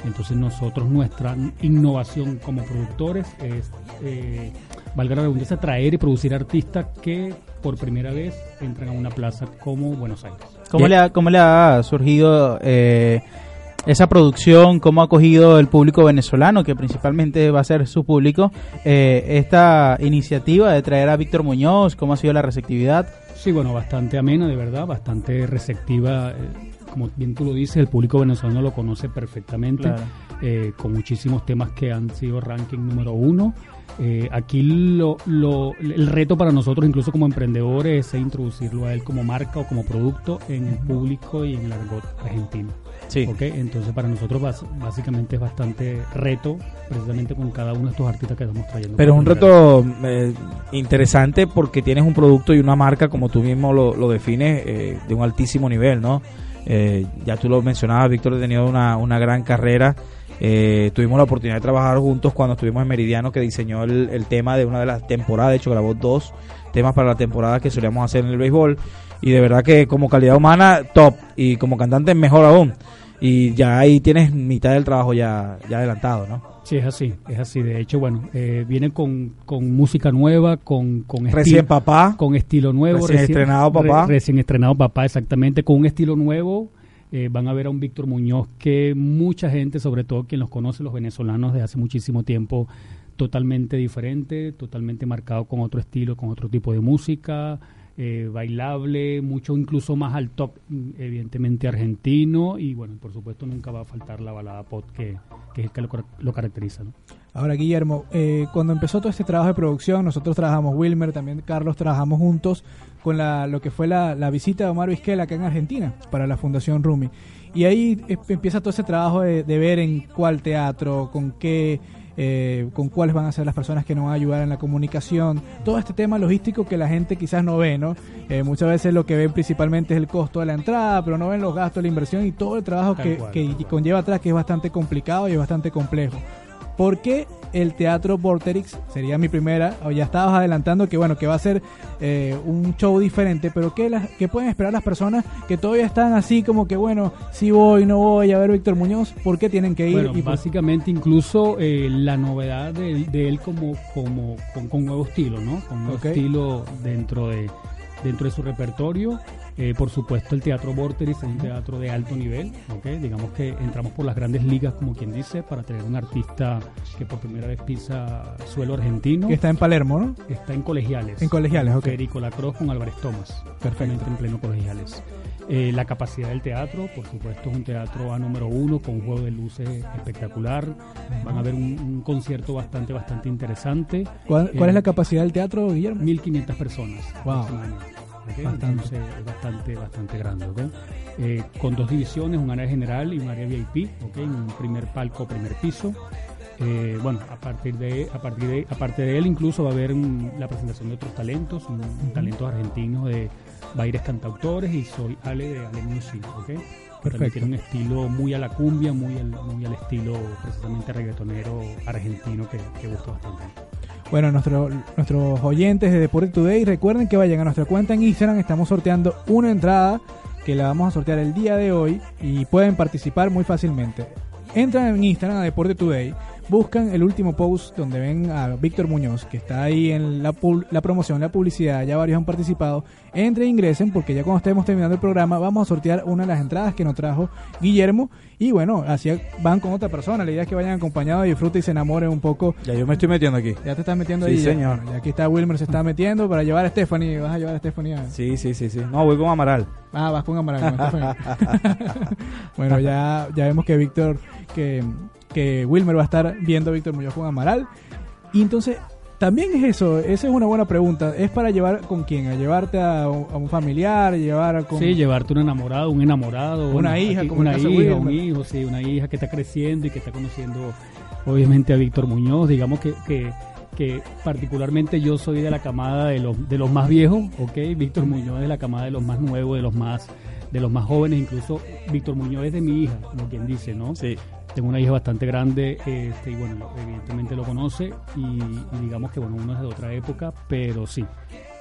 Entonces nosotros, nuestra innovación como productores es, eh, valga la redundancia, traer y producir artistas que por primera vez entran a una plaza como Buenos Aires. ¿Cómo, Y- le ha, ¿Cómo le ha surgido eh, esa producción? ¿Cómo ha acogido el público venezolano, que principalmente va a ser su público, eh, esta iniciativa de traer a Víctor Muñoz? ¿Cómo ha sido la receptividad? Sí, bueno, bastante amena, de verdad, bastante receptiva. eh, como bien tú lo dices, el público venezolano lo conoce perfectamente, Claro. eh, con muchísimos temas que han sido ranking número uno. Eh, aquí lo, lo- el reto para nosotros, incluso como emprendedores, es introducirlo a él como marca o como producto en el público y en el argot argentino. Sí. ¿ok? Entonces para nosotros bas- básicamente es bastante reto, precisamente con cada uno de estos artistas que estamos trayendo. Pero es un reto eh, interesante porque tienes un producto y una marca, como tú mismo lo, lo defines, eh, de un altísimo nivel, ¿no? Eh, ya tú lo mencionabas, Víctor ha tenido una, una gran carrera. Eh, tuvimos la oportunidad de trabajar juntos cuando estuvimos en Meridiano, que diseñó el, el tema de una de las temporadas. De hecho, grabó dos temas para la temporada que solíamos hacer en el béisbol. Y de verdad que como calidad humana, top. Y como cantante, mejor aún. Y ya ahí tienes mitad del trabajo ya, ya adelantado, ¿no? Sí, es así, es así. De hecho, bueno, eh, viene con, con música nueva, con, con Recién papá. con estilo nuevo. Recién estrenado papá. re- recién estrenado papá, exactamente, con un estilo nuevo. Eh, van a ver a un Víctor Muñoz que mucha gente, sobre todo quien los conoce, los venezolanos de hace muchísimo tiempo, totalmente diferente, totalmente marcado con otro estilo, con otro tipo de música, eh, bailable, mucho incluso más al top, evidentemente argentino, y bueno, por supuesto nunca va a faltar la balada pop que, que es el que lo, car- lo caracteriza. ¿no? Ahora, Guillermo, eh, cuando empezó todo este trabajo de producción, nosotros trabajamos, Wilmer, también Carlos, trabajamos juntos con la, lo que fue la, la visita de Omar Vizquel acá en Argentina para la Fundación Rumi. Y ahí eh, empieza todo ese trabajo de ver en cuál teatro, con qué, eh, con cuáles van a ser las personas que nos van a ayudar en la comunicación, todo este tema logístico que la gente quizás no ve, ¿no? Eh, muchas veces lo que ven principalmente es el costo de la entrada, pero no ven los gastos, la inversión y todo el trabajo que, cual, que conlleva atrás, que es bastante complicado y es bastante complejo. ¿Por qué el Teatro Vorterix? Sería mi primera, o ya estabas adelantando que bueno, que va a ser eh, un show diferente, pero ¿qué, las, ¿qué pueden esperar las personas que todavía están así como que bueno, si voy, no voy a ver Víctor Muñoz? ¿Por qué tienen que ir? Bueno, y básicamente incluso eh, la novedad de, de él como, como con, con nuevo estilo, ¿no? Con nuevo estilo dentro de dentro de su repertorio. Eh, por supuesto, el Teatro Vorterix es un teatro de alto nivel, ¿ok? Digamos que entramos por las grandes ligas, como quien dice, para tener un artista que por primera vez pisa suelo argentino. que está en Palermo, ¿no? Está en colegiales. En Colegiales, ok. Federico Lacroix con Álvarez Tomás. Perfectamente en pleno colegiales. Eh, la capacidad del teatro, por supuesto, es un teatro a número uno con un juego de luces espectacular. Van a ver un, un concierto bastante, bastante interesante. ¿Cuál, cuál Eh, es la capacidad del teatro, Guillermo? 1500 personas. Wow. Aproximadamente. ¿ok? Bastante. Bastante, bastante grande. ¿ok? Eh, con dos divisiones, un área general y un área VIP, ¿ok? en un primer palco, primer piso. Eh, bueno, a partir de, a partir de, aparte de él incluso va a haber un- la presentación de otros talentos, un, un talentos argentinos de Baires Cantautores y soy Ale de Ale Music, ¿ok? que también Perfecto. tiene un estilo muy a la cumbia, muy al, muy al estilo precisamente reggaetonero argentino que, que gusta bastante. Bueno, nuestro- nuestros oyentes de Deporte Today, recuerden que vayan a nuestra cuenta en Instagram. Estamos sorteando una entrada que la vamos a sortear el día de hoy y pueden participar muy fácilmente. Entran en Instagram a Deporte Today, buscan el último post donde ven a Víctor Muñoz, que está ahí en la, la promoción, la publicidad, ya varios han participado. Entren, ingresen, porque ya cuando estemos terminando el programa vamos a sortear una de las entradas que nos trajo Guillermo. Y bueno, así van con otra persona. La idea es que vayan acompañados, disfruten y se enamoren un poco Ya yo me estoy metiendo aquí. ya te estás metiendo Sí, ahí. señor. Ya aquí está Wilmer, se está <laughs> metiendo para llevar a Stephanie. Vas a llevar a Stephanie. a- Sí, sí, sí, sí. No, voy con Amaral. Ah, vas con Amaral. con <laughs> <laughs> bueno, ya, ya vemos que Víctor, que, que Wilmer va a estar viendo a Víctor Muñoz con Amaral. Y entonces, también es eso. Esa es una buena pregunta. ¿Es para llevar con quién? ¿A llevarte a, un a un familiar? ¿Llevar con.? Sí, llevarte un enamorado, un enamorado. Una hija, aquí- como una hija, Wilmer. un hijo, sí, una hija que está creciendo y que está conociendo, obviamente, a Víctor Muñoz. Digamos que, que, que particularmente yo soy de la camada de los, de los más viejos, ¿ok? Víctor Muñoz es de la camada de los más nuevos, de los más de los más jóvenes, incluso Víctor Muñoz es de mi hija, como quien dice, ¿no? Sí. Tengo una hija bastante grande, este, y bueno, evidentemente lo conoce, y, digamos que bueno, uno es de otra época, pero sí,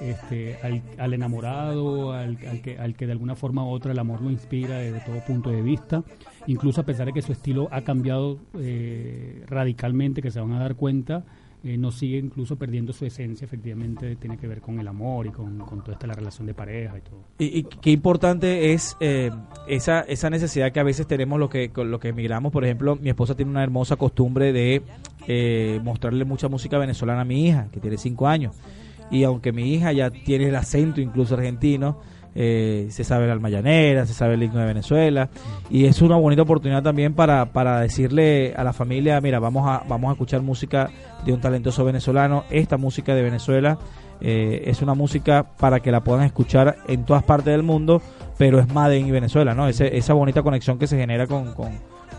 este, al, al enamorado, al, al que, al que de alguna forma u otra el amor lo inspira desde todo punto de vista, incluso a pesar de que su estilo ha cambiado eh, radicalmente, que se van a dar cuenta, eh, no sigue incluso perdiendo su esencia, efectivamente tiene que ver con el amor y con, toda esta la relación de pareja y todo. Y, y qué importante es eh, esa, esa necesidad que a veces tenemos los que, los que emigramos. Por ejemplo, mi esposa tiene una hermosa costumbre de eh, mostrarle mucha música venezolana a mi hija, que tiene cinco años. Y aunque mi hija ya tiene el acento incluso argentino, eh, se sabe la almayanera, se sabe el himno de Venezuela. Y es una bonita oportunidad también para, para decirle a la familia, mira, vamos a, vamos a escuchar música de un talentoso venezolano. Esta música de Venezuela eh, es una música para que la puedan escuchar en todas partes del mundo, pero es Made in Venezuela, ¿no? Ese- esa bonita conexión que se genera con, con,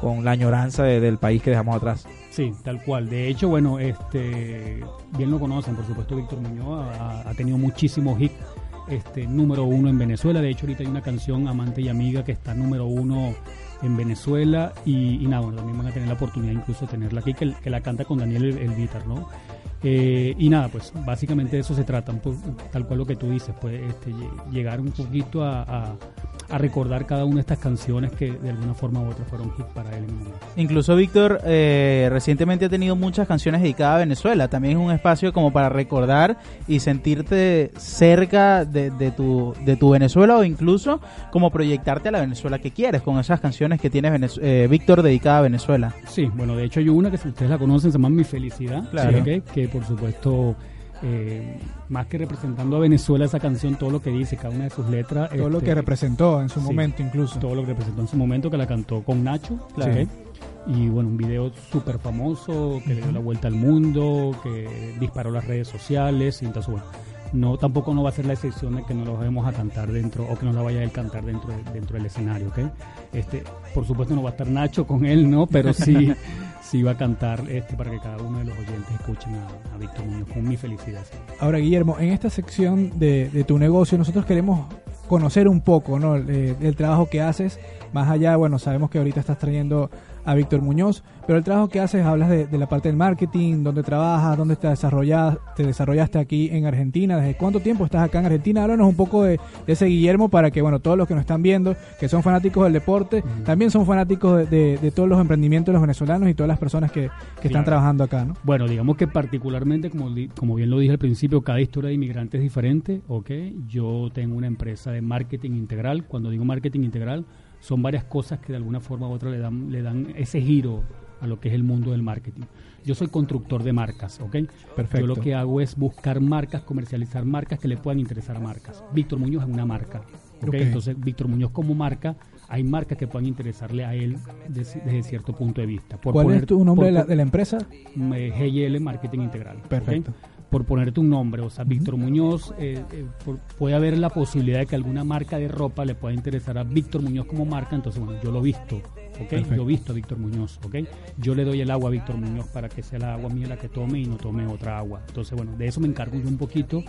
con la añoranza de- del país que dejamos atrás. Sí, tal cual. De hecho, bueno, este, bien lo conocen, por supuesto, Víctor Muñoz ha, ha tenido muchísimos hits este, número uno en Venezuela. De hecho, ahorita hay una canción, Amante y Amiga, que está número uno en Venezuela. Y, nada, bueno, también van a tener la oportunidad incluso de tenerla aquí, que, la canta con Daniel El, el ¿no? Eh, y nada, pues básicamente de eso se trata, tal cual lo que tú dices, pues este, lle- llegar un poquito a- a recordar cada una de estas canciones que de alguna forma u otra fueron hits para él. Incluso Víctor eh, recientemente ha tenido muchas canciones dedicadas a Venezuela. También es un espacio como para recordar y sentirte cerca de, de tu, de tu Venezuela o incluso como proyectarte a la Venezuela que quieres con esas canciones que tiene Venez- eh, Víctor dedicada a Venezuela. Sí, bueno, de hecho hay una que si ustedes la conocen se llama Mi Felicidad, Claro. ¿sí? ¿ok? que por supuesto, eh, más que representando a Venezuela esa canción, todo lo que dice, cada una de sus letras, Todo lo este, que representó en su sí. momento incluso. todo lo que representó en su momento, que la cantó con Nacho, Claro. y bueno, un video súper famoso, que le dio la vuelta al mundo, que disparó las redes sociales, y entonces bueno, no, tampoco no va a ser la excepción de que no lo vayamos a cantar dentro, o que no la vaya a cantar dentro, de- dentro del escenario, ¿ok? Este, por supuesto no va a estar Nacho con él, ¿no? Pero sí, <laughs> sí va a cantar este para que cada uno de los oyentes escuchen a, a Víctor Muñoz con mi felicidad. sí. Ahora, Guillermo, en esta sección de, de tu negocio, nosotros queremos conocer un poco ¿no? el, el trabajo que haces. Más allá, bueno, sabemos que ahorita estás trayendo a Víctor Muñoz, pero el trabajo que haces, hablas de, de la parte del marketing, dónde trabajas, dónde te desarrollas, te desarrollaste aquí en Argentina, desde cuánto tiempo estás acá en Argentina. Háblanos un poco de, de ese Guillermo para que, bueno, todos los que nos están viendo, que son fanáticos del deporte, también son fanáticos de, todos los emprendimientos de los venezolanos y todas las personas que, que están trabajando acá, ¿no? Bueno, digamos que particularmente, como, di- como bien lo dije al principio, cada historia de inmigrante es diferente, ¿ok? Yo tengo una empresa de marketing integral. Cuando digo marketing integral, son varias cosas que de alguna forma u otra le dan, le dan ese giro a lo que es el mundo del marketing. Yo soy constructor de marcas, ¿ok? Perfecto. Yo lo que hago es buscar marcas, comercializar marcas que le puedan interesar a marcas. Víctor Muñoz es una marca, ¿ok? Ok. Entonces, Víctor Muñoz como marca, hay marcas que puedan interesarle a él desde, desde cierto punto de vista. Por ¿Cuál poner- es tu nombre por- de la, de la empresa? eh, GIL Marketing Integral. Perfecto. Por ponerte un nombre, o sea, Víctor Muñoz, eh, eh, por- puede haber la posibilidad de que alguna marca de ropa le pueda interesar a Víctor Muñoz como marca, entonces bueno, yo lo visto, ¿ok? Perfecto. Yo visto a Víctor Muñoz, ¿ok? Yo le doy el agua a Víctor Muñoz para que sea la agua mía la que tome y no tome otra agua. Entonces bueno, de eso me encargo yo un poquito,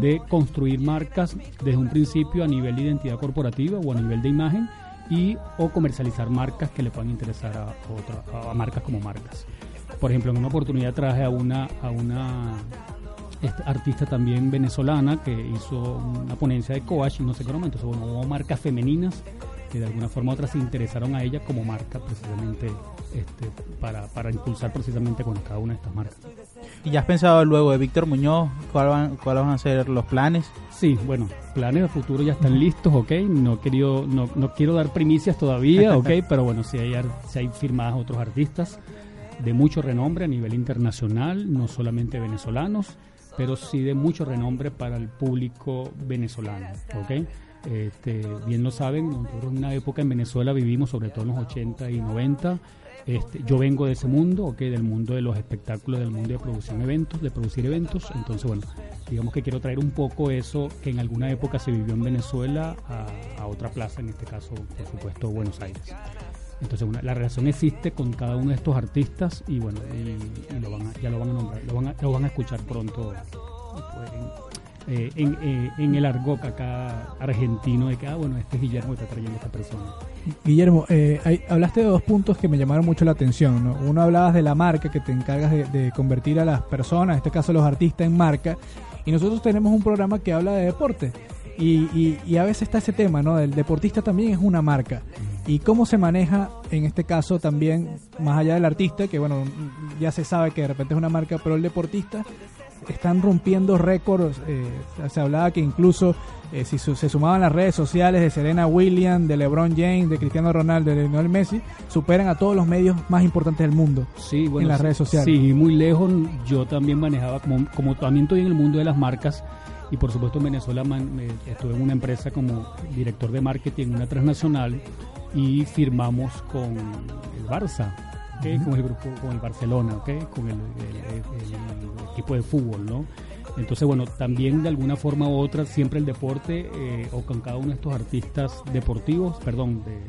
de construir marcas desde un principio a nivel de identidad corporativa o a nivel de imagen y o comercializar marcas que le puedan interesar a, otra, a marcas como marcas. Por ejemplo, en una oportunidad traje a una, a una artista también venezolana que hizo una ponencia de coach y no sé qué broma. Entonces, bueno, hubo marcas femeninas que de alguna forma u otra se interesaron a ella como marca precisamente este, para, para impulsar precisamente con cada una de estas marcas. ¿Y ya has pensado luego de Víctor Muñoz cuál van- cuáles van a ser los planes? Sí, bueno, planes de futuro ya están listos, ¿ok? No, querido, no, no quiero dar primicias todavía, ¿ok? <laughs> Pero bueno, sí hay, sí hay firmadas otros artistas de mucho renombre a nivel internacional, no solamente venezolanos, pero sí de mucho renombre para el público venezolano, ¿ok? Este, bien lo saben, nosotros en una época en Venezuela vivimos, sobre todo en los 80 y 90, este, yo vengo de ese mundo, ¿ok? del mundo de los espectáculos, del mundo de producción eventos, de producir eventos. Entonces, bueno, digamos que quiero traer un poco eso que en alguna época se vivió en Venezuela a, a otra plaza, en este caso, por supuesto, Buenos Aires. Entonces, una- la relación existe con cada uno de estos artistas y bueno, y, lo van a- ya lo van a nombrar, lo van a, lo van a escuchar pronto pues, en, eh, en, eh, en el argot acá argentino de que, ah, bueno, este es Guillermo que está trayendo esta persona. Guillermo, eh, hablaste de dos puntos que me llamaron mucho la atención. ¿no? Uno hablabas de la marca que te encargas de, de convertir a las personas, en este caso los artistas, en marca. Y nosotros tenemos un programa que habla de deporte. Y, y- y a veces está ese tema, ¿no? El deportista también es una marca. Y cómo se maneja, en este caso también, más allá del artista, que bueno, ya se sabe que de repente es una marca, pero el deportista están rompiendo récords. eh, se hablaba que incluso eh, si su- se sumaban las redes sociales de Serena Williams, de LeBron James, de Cristiano Ronaldo, de Lionel Messi, superan a todos los medios más importantes del mundo. Sí, bueno, en las sí, redes sociales. Sí, muy lejos. Yo también manejaba, como, como también estoy en el mundo de las marcas, y por supuesto en Venezuela man- eh, estuve en una empresa como director de marketing una transnacional y firmamos con el Barça, con el grupo, con el Barcelona, con el, el- el- el equipo de fútbol, ¿no? Entonces, bueno, también de alguna forma u otra, siempre el deporte, eh, o con cada uno de estos artistas deportivos, perdón, de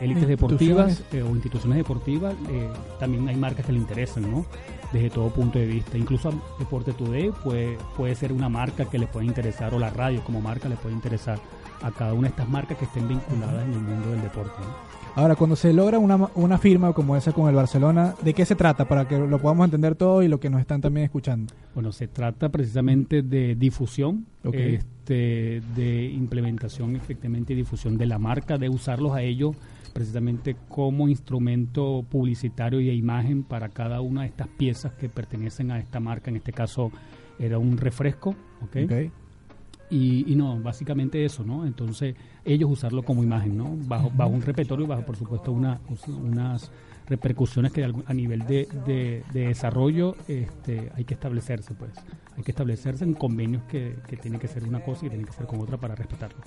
élites deportivas eh, o instituciones deportivas, eh, también hay marcas que le interesan, ¿no? Desde todo punto de vista. Incluso a Deporte Today puede, puede ser una marca que le puede interesar, o la radio como marca le puede interesar a cada una de estas marcas que estén vinculadas en el mundo del deporte. ¿no? Ahora, cuando se logra una, una firma como esa con el Barcelona, ¿de qué se trata? Para que lo podamos entender todo y lo que nos están también escuchando. Bueno, se trata precisamente de difusión, este, de implementación efectivamente y difusión de la marca, de usarlos a ellos precisamente como instrumento publicitario y de imagen para cada una de estas piezas que pertenecen a esta marca. En este caso era un refresco, ¿ok? Ok. Y, y no, básicamente eso, ¿no? Entonces, ellos usarlo como imagen, ¿no? Bajo, bajo un repertorio y bajo, por supuesto, una, unas repercusiones que a nivel de, de- de desarrollo este, hay que establecerse, pues. Hay que establecerse en convenios que, que tienen que ser una cosa y que tienen que ser con otra para respetarlo.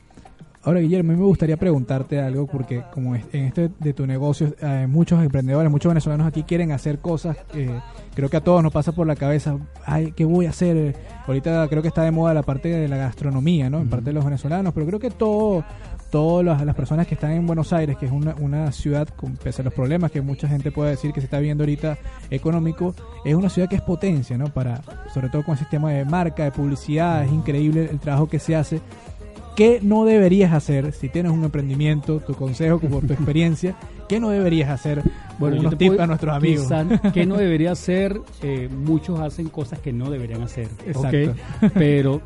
Ahora, Guillermo, a mí me gustaría preguntarte algo porque como en este de tu negocio, eh, muchos emprendedores, muchos venezolanos aquí quieren hacer cosas. eh, creo que a todos nos pasa por la cabeza, ay, ¿qué voy a hacer? Ahorita creo que está de moda la parte de la gastronomía, ¿no? En parte de los venezolanos, pero creo que todo, todas las, las personas que están en Buenos Aires, que es una, una ciudad, con, pese a los problemas que mucha gente puede decir que se está viendo ahorita económico, es una ciudad que es potencia, ¿no? Para, sobre todo con el sistema de marca, de publicidad, es increíble el trabajo que se hace. ¿Qué no deberías hacer si tienes un emprendimiento, tu consejo, por tu experiencia? ¿Qué no deberías hacer? Bueno, yo unos tips puedo- a nuestros amigos. que no debería hacer, eh, muchos hacen cosas que no deberían hacer. Exacto. Pero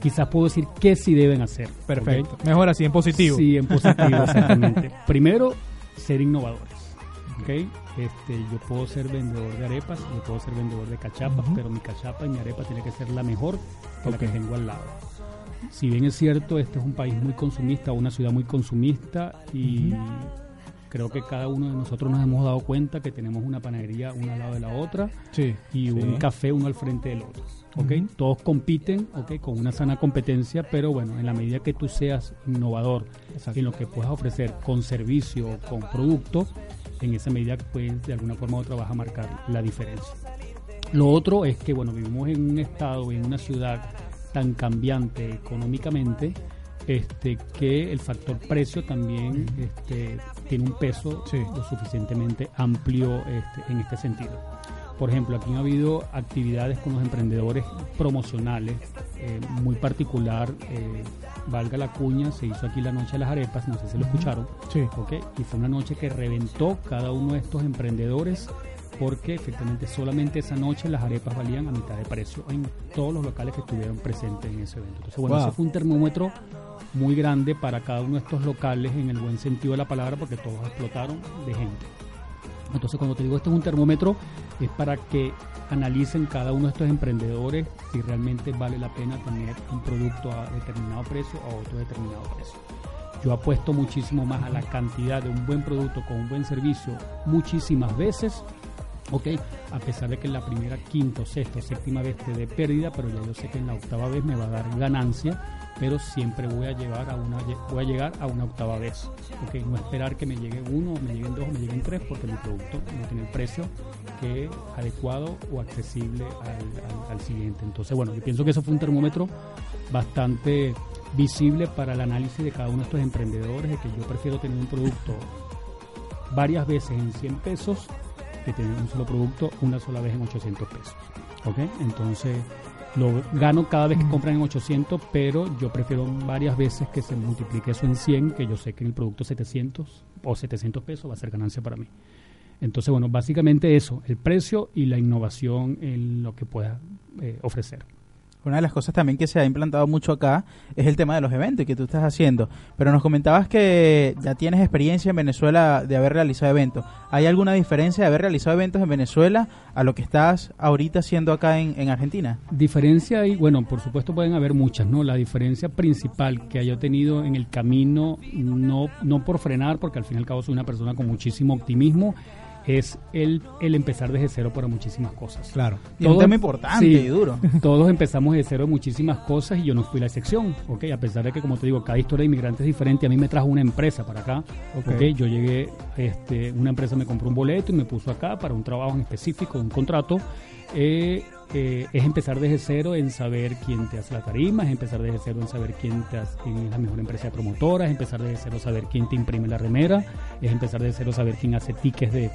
quizás puedo decir que sí deben hacer. Perfecto. Mejor así, en positivo. Sí, en positivo, <laughs> exactamente. Primero, ser innovadores. ¿ok? Este, yo puedo ser vendedor de arepas, yo puedo ser vendedor de cachapas, pero mi cachapa y mi arepa tiene que ser la mejor que la Ok. que tengo al lado. Si bien es cierto, este es un país muy consumista, una ciudad muy consumista y creo que cada uno de nosotros nos hemos dado cuenta que tenemos una panadería una al lado de la otra Sí. y un café uno al frente del otro. ¿ok? Ujú. Todos compiten ¿ok? con una sana competencia, pero bueno, en la medida que tú seas innovador Exacto. en lo que puedas ofrecer con servicio o con producto, en esa medida pues de alguna forma u otra vas a marcar la diferencia. Lo otro es que, bueno, vivimos en un estado, en una ciudad tan cambiante económicamente, este, que el factor precio también este, tiene un peso Sí. lo suficientemente amplio este, en este sentido. Por ejemplo, aquí ha habido actividades con los emprendedores promocionales, eh, muy particular, eh, valga la cuña, se hizo aquí la Noche de las Arepas, no sé si lo escucharon, Sí. ¿ok? Y fue una noche que reventó cada uno de estos emprendedores porque efectivamente solamente esa noche las arepas valían a mitad de precio en todos los locales que estuvieron presentes en ese evento. Entonces, bueno, Wow. ese fue un termómetro muy grande para cada uno de estos locales en el buen sentido de la palabra porque todos explotaron de gente. Entonces, cuando te digo este es un termómetro, es para que analicen cada uno de estos emprendedores si realmente vale la pena tener un producto a determinado precio o a otro determinado precio. Yo apuesto muchísimo más a la cantidad de un buen producto con un buen servicio muchísimas veces, ¿ok? A pesar de que en la primera, quinta, sexta séptima vez te dé pérdida, pero ya yo sé que en la octava vez me va a dar ganancia, pero siempre voy a llevar a una voy a llegar a una octava vez, ¿ok? No esperar que me llegue uno, me lleguen dos, me lleguen tres, porque mi producto no tiene el precio que es adecuado o accesible al, al- al siguiente. Entonces, bueno, yo pienso que eso fue un termómetro bastante visible para el análisis de cada uno de estos emprendedores, de que yo prefiero tener un producto varias veces en 100 pesos que tener un solo producto una sola vez en 800 pesos. ¿Ok? Entonces, lo gano cada vez que compran en 800, pero yo prefiero varias veces que se multiplique eso en 100, que yo sé que en el producto 700 o 700 pesos va a ser ganancia para mí. Entonces, bueno, básicamente eso, el precio y la innovación en lo que pueda eh, ofrecer. Una de las cosas también que se ha implantado mucho acá es el tema de los eventos que tú estás haciendo. Pero nos comentabas que ya tienes experiencia en Venezuela de haber realizado eventos. ¿Hay alguna diferencia de haber realizado eventos en Venezuela a lo que estás ahorita haciendo acá en, en Argentina? Diferencia y bueno, por supuesto pueden haber muchas, ¿no? La diferencia principal que haya tenido en el camino, no, no por frenar, porque al fin y al cabo soy una persona con muchísimo optimismo, es el, el empezar desde cero para muchísimas cosas. Claro. Y es un tema importante sí. y duro. <laughs> Todos empezamos de cero en muchísimas cosas y yo no fui la excepción, ¿ok? A pesar de que, como te digo, cada historia de inmigrante es diferente, a mí me trajo una empresa para acá, Ok. ¿ok? Yo llegué, este, una empresa me compró un boleto y me puso acá para un trabajo en específico, un contrato. Eh, eh, es empezar desde cero en saber quién te hace la tarima, es empezar desde cero en saber quién, te hace- quién es la mejor empresa de promotora, es empezar desde cero saber quién te imprime la remera, es empezar desde cero saber quién hace tickets de,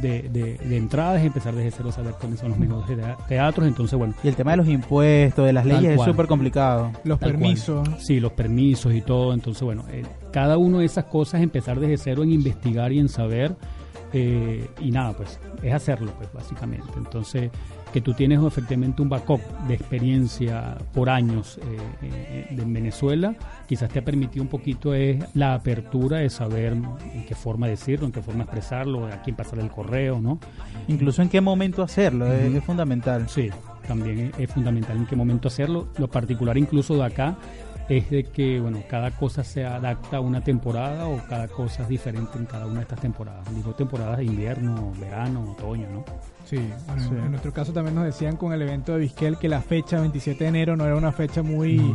de, de, de entradas, es empezar desde cero saber cuáles son los mejores tea- teatros. Entonces, bueno, Y el tema de los impuestos, de las Tal leyes es súper complicado. Los Tal cual. permisos. Sí, los permisos y todo. Entonces, bueno, eh, cada una de esas cosas, empezar desde cero en investigar y en saber. eh, y nada, pues es hacerlo, pues básicamente. Entonces, que tú tienes efectivamente un backup de experiencia por años eh, eh, en Venezuela, quizás te ha permitido un poquito es la apertura de saber en qué forma decirlo, en qué forma expresarlo, a quién pasar el correo, ¿no? Incluso en qué momento hacerlo, es fundamental. Sí, también es, es fundamental en qué momento hacerlo. Lo particular incluso de acá es de que, bueno, cada cosa se adapta a una temporada o cada cosa es diferente en cada una de estas temporadas. Digo temporadas de invierno, verano, otoño, ¿no? Sí, bueno, en- Sí. en nuestro caso también nos decían con el evento de Bisquel que la fecha 27 de enero no era una fecha muy,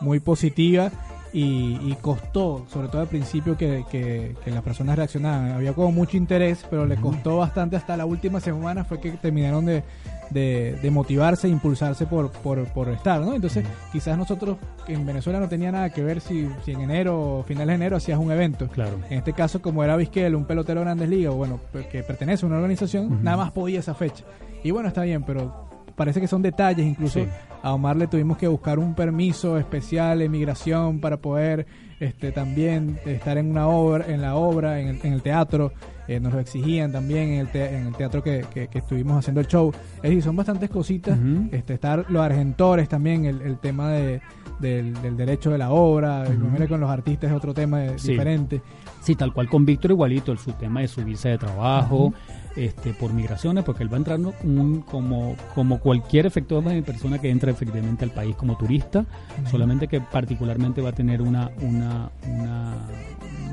muy positiva y, y costó, sobre todo al principio, que, que- que las personas reaccionaran. Había como mucho interés, pero le costó bastante hasta la última semana fue que terminaron de, de- de motivarse e impulsarse por, por, por estar, ¿no? Entonces, quizás nosotros en Venezuela no tenía nada que ver si, si en enero o finales de enero hacías un evento. Claro. En este caso, como era Vizquel, un pelotero de Grandes Ligas, bueno, que pertenece a una organización, nada más podía esa fecha. Y bueno, está bien, pero parece que son detalles. Incluso Sí. a Omar le tuvimos que buscar un permiso especial de migración para poder este, también estar en una obra, en la obra, en el, en el teatro. Eh, nos lo exigían también en el, te- en el teatro que, que- que estuvimos haciendo el show. Es decir, son bastantes cositas. Este, estar los argentores también, el, el tema de, del, del derecho de la obra. Imagino que con los artistas es otro tema eh, Sí. diferente. Sí, tal cual con Víctor igualito, el, su tema de su visa de trabajo, este, por migraciones, porque él va entrando un- como, como cualquier efectivamente persona que entra efectivamente al país como turista, solamente que particularmente va a tener una, una, una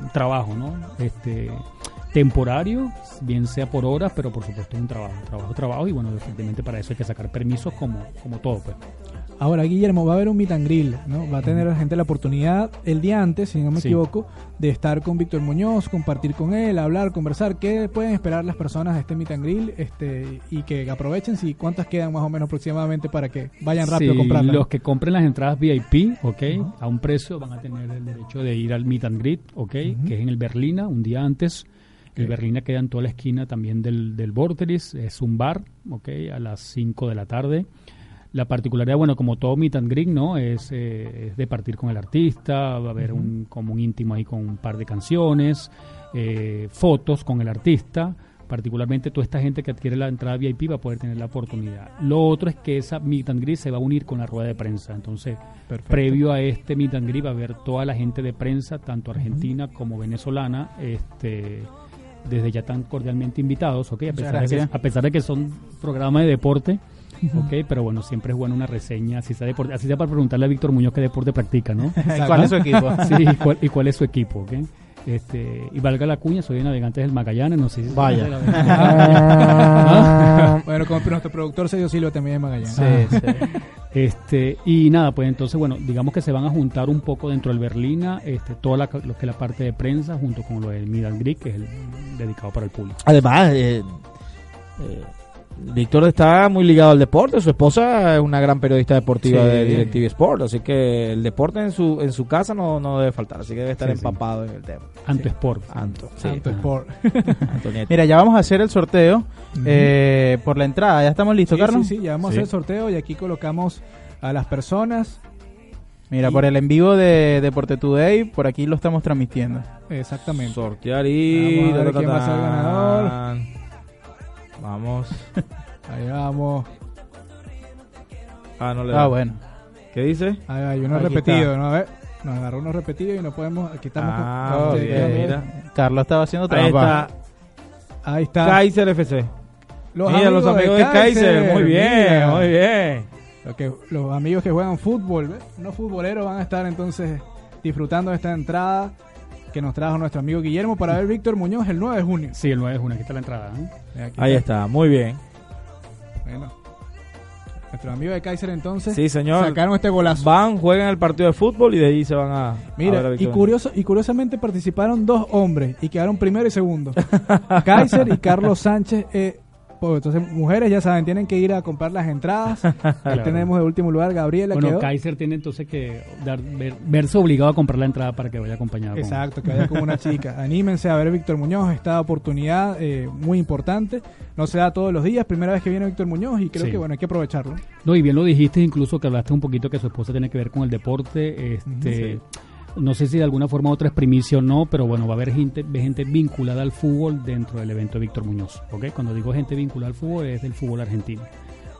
un trabajo, ¿no? Este temporario, bien sea por horas, pero por supuesto un trabajo, trabajo, trabajo, y bueno, efectivamente para eso hay que sacar permisos como, como todo, pues. Ahora, Guillermo, va a haber un meet and grill, ¿no? Va a tener la gente la oportunidad el día antes, si no me Sí. equivoco, de estar con Víctor Muñoz, compartir con él, hablar, conversar. ¿Qué pueden esperar las personas de este meet and grill? Este, y que aprovechen, si cuántas quedan más o menos aproximadamente para que vayan rápido Sí, a comprarlas. Los que compren las entradas VIP, ok, a un precio van a tener el derecho de ir al Meet and ok, que es en el Berlina, un día antes. El Berlina queda en toda la esquina también del, del Vorteris, es un bar, ok, a las 5 de la tarde. La particularidad, bueno, como todo Meet and Greet, ¿no? Es, eh, es de partir con el artista, va a haber un, como un íntimo ahí con un par de canciones, eh, fotos con el artista. Particularmente toda esta gente que adquiere la entrada VIP va a poder tener la oportunidad. Lo otro es que esa Meet and Greet se va a unir con la rueda de prensa. Entonces, Perfecto. previo a este Meet and Greet va a haber toda la gente de prensa, tanto argentina como venezolana, este desde ya tan cordialmente invitados, ¿ok? A pesar, de que, a pesar de que son programas de deporte, ¿ok? Pero bueno, siempre es bueno una reseña, así sea, deporte, así sea para preguntarle a Víctor Muñoz qué deporte practica, ¿no? <laughs> ¿Cuál es su equipo? <laughs> Sí, y cuál, y cuál es su equipo, ¿ok? Este, y valga la cuña, soy de Navegantes del Magallanes, no sé si... Vaya. <laughs> bueno, como nuestro productor Sergio Silva también es Magallanes. Sí, sí. Este, y nada, pues entonces, bueno, digamos que se van a juntar un poco dentro del Berlina, este, toda la, lo que es la parte de prensa, junto con lo del Middle Greek, que es el dedicado para el público. Además, eh, eh, Víctor está muy ligado al deporte. Su esposa es una gran periodista deportiva Sí. de DirecTV Sport. Así que el deporte en su en su casa no, no debe faltar. Así que debe estar Sí, sí. empapado en el tema. Anto Sport. Anto, sí. Santo Sport. <laughs> Mira, ya vamos a hacer el sorteo eh, por la entrada. ¿Ya estamos listos, Sí, Carlos? sí, sí, ya vamos Sí. a hacer el sorteo y aquí colocamos a las personas. Mira, Y- por el en vivo de Deporte Today, por aquí lo estamos transmitiendo. Exactamente. Sortear y. Vamos a ver quién va a ser el ganador. Vamos. <laughs> Ahí vamos. Ah, no le Ah, da. bueno. ¿Qué dice? Ahí hay uno Aquí repetido, está. ¿no? A ver, nos agarró uno repetido y no podemos. Aquí estamos. con- Ah, Sí, muy bien, sí. mira. Carlos estaba haciendo Ahí trampa. está. Ahí está. Kaiser FC. Los Mira, los amigos de Kaiser. Muy bien, mira. muy bien. Lo que- los amigos que juegan fútbol, ¿ves? unos futboleros van a estar entonces disfrutando de esta entrada que nos trajo nuestro amigo Guillermo para ver Víctor Muñoz el 9 de junio. Sí, el 9 de junio, aquí está la entrada. ¿eh? Aquí Ahí está, muy bien. Bueno. Nuestros amigos de Kaiser entonces Sí, señor. sacaron este golazo. Van, juegan el partido de fútbol y de ahí se van a. a ver a Mira, y, curioso, y curiosamente participaron dos hombres y quedaron primero y segundo. <laughs> Kaiser y Carlos Sánchez. eh, entonces, mujeres ya saben, tienen que ir a comprar las entradas. <laughs> Ahí tenemos de último lugar Gabriela. Bueno, quedó. Kaiser tiene entonces que dar, ver- verse obligado a comprar la entrada para que vaya acompañado. con- Exacto, que vaya como una chica. <laughs> Anímense a ver Víctor Muñoz, esta oportunidad eh, muy importante. No se da todos los días, primera vez que viene Víctor Muñoz y creo Sí. que bueno, hay que aprovecharlo. No, y bien lo dijiste, incluso que hablaste un poquito que su esposa tiene que ver con el deporte. Este, No sé si de alguna forma u otra es primicia o no, pero bueno, va a haber gente, gente vinculada al fútbol dentro del evento de Víctor Muñoz. ¿ok? Cuando digo gente vinculada al fútbol, es del fútbol argentino.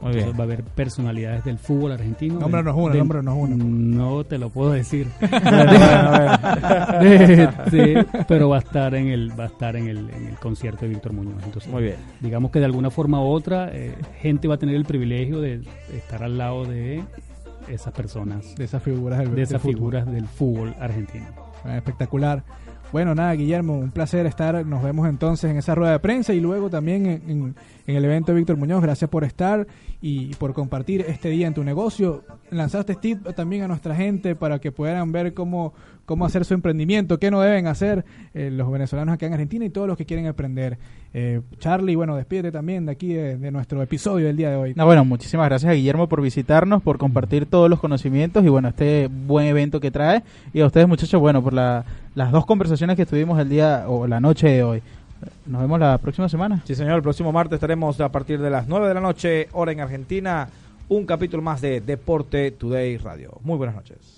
Muy Entonces bien. va a haber personalidades del fútbol argentino. Nómbranos una, del- nómbranos una. No te lo puedo decir. <laughs> <laughs> Pero va a estar en el va a estar en el, en el concierto de Víctor Muñoz. Entonces, Muy bien. digamos que de alguna forma u otra, eh, gente va a tener el privilegio de estar al lado de esas personas, De esas figuras del de del esas fútbol. figuras del fútbol argentino. Espectacular. Bueno, nada, Guillermo, un placer estar. Nos vemos entonces en esa rueda de prensa y luego también en, en- en el evento de Víctor Muñoz. Gracias por estar y por compartir este día en tu negocio. Lanzaste tip también a nuestra gente para que puedan ver cómo, cómo hacer su emprendimiento, qué no deben hacer eh, los venezolanos acá en Argentina y todos los que quieren emprender. Eh, Charlie, bueno, despídete también de aquí de, de nuestro episodio del día de hoy. No, bueno, muchísimas gracias a Guillermo por visitarnos, por compartir todos los conocimientos y bueno, este buen evento que trae. Y a ustedes muchachos, bueno, por la- las dos conversaciones que tuvimos el día o la noche de hoy. Nos vemos la próxima semana. Sí, señor. El próximo martes estaremos a partir de las 9 de la noche, hora en Argentina. Un capítulo más de Deporte Today Radio. Muy buenas noches.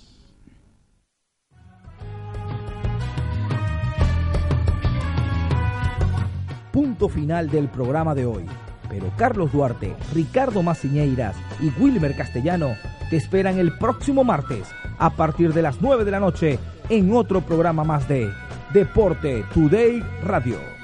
Punto final del programa de hoy. Pero Carlos Duarte, Ricardo Maciñeiras y Wilmer Castellano te esperan el próximo martes a partir de las 9 de la noche en otro programa más de Deporte Today Radio.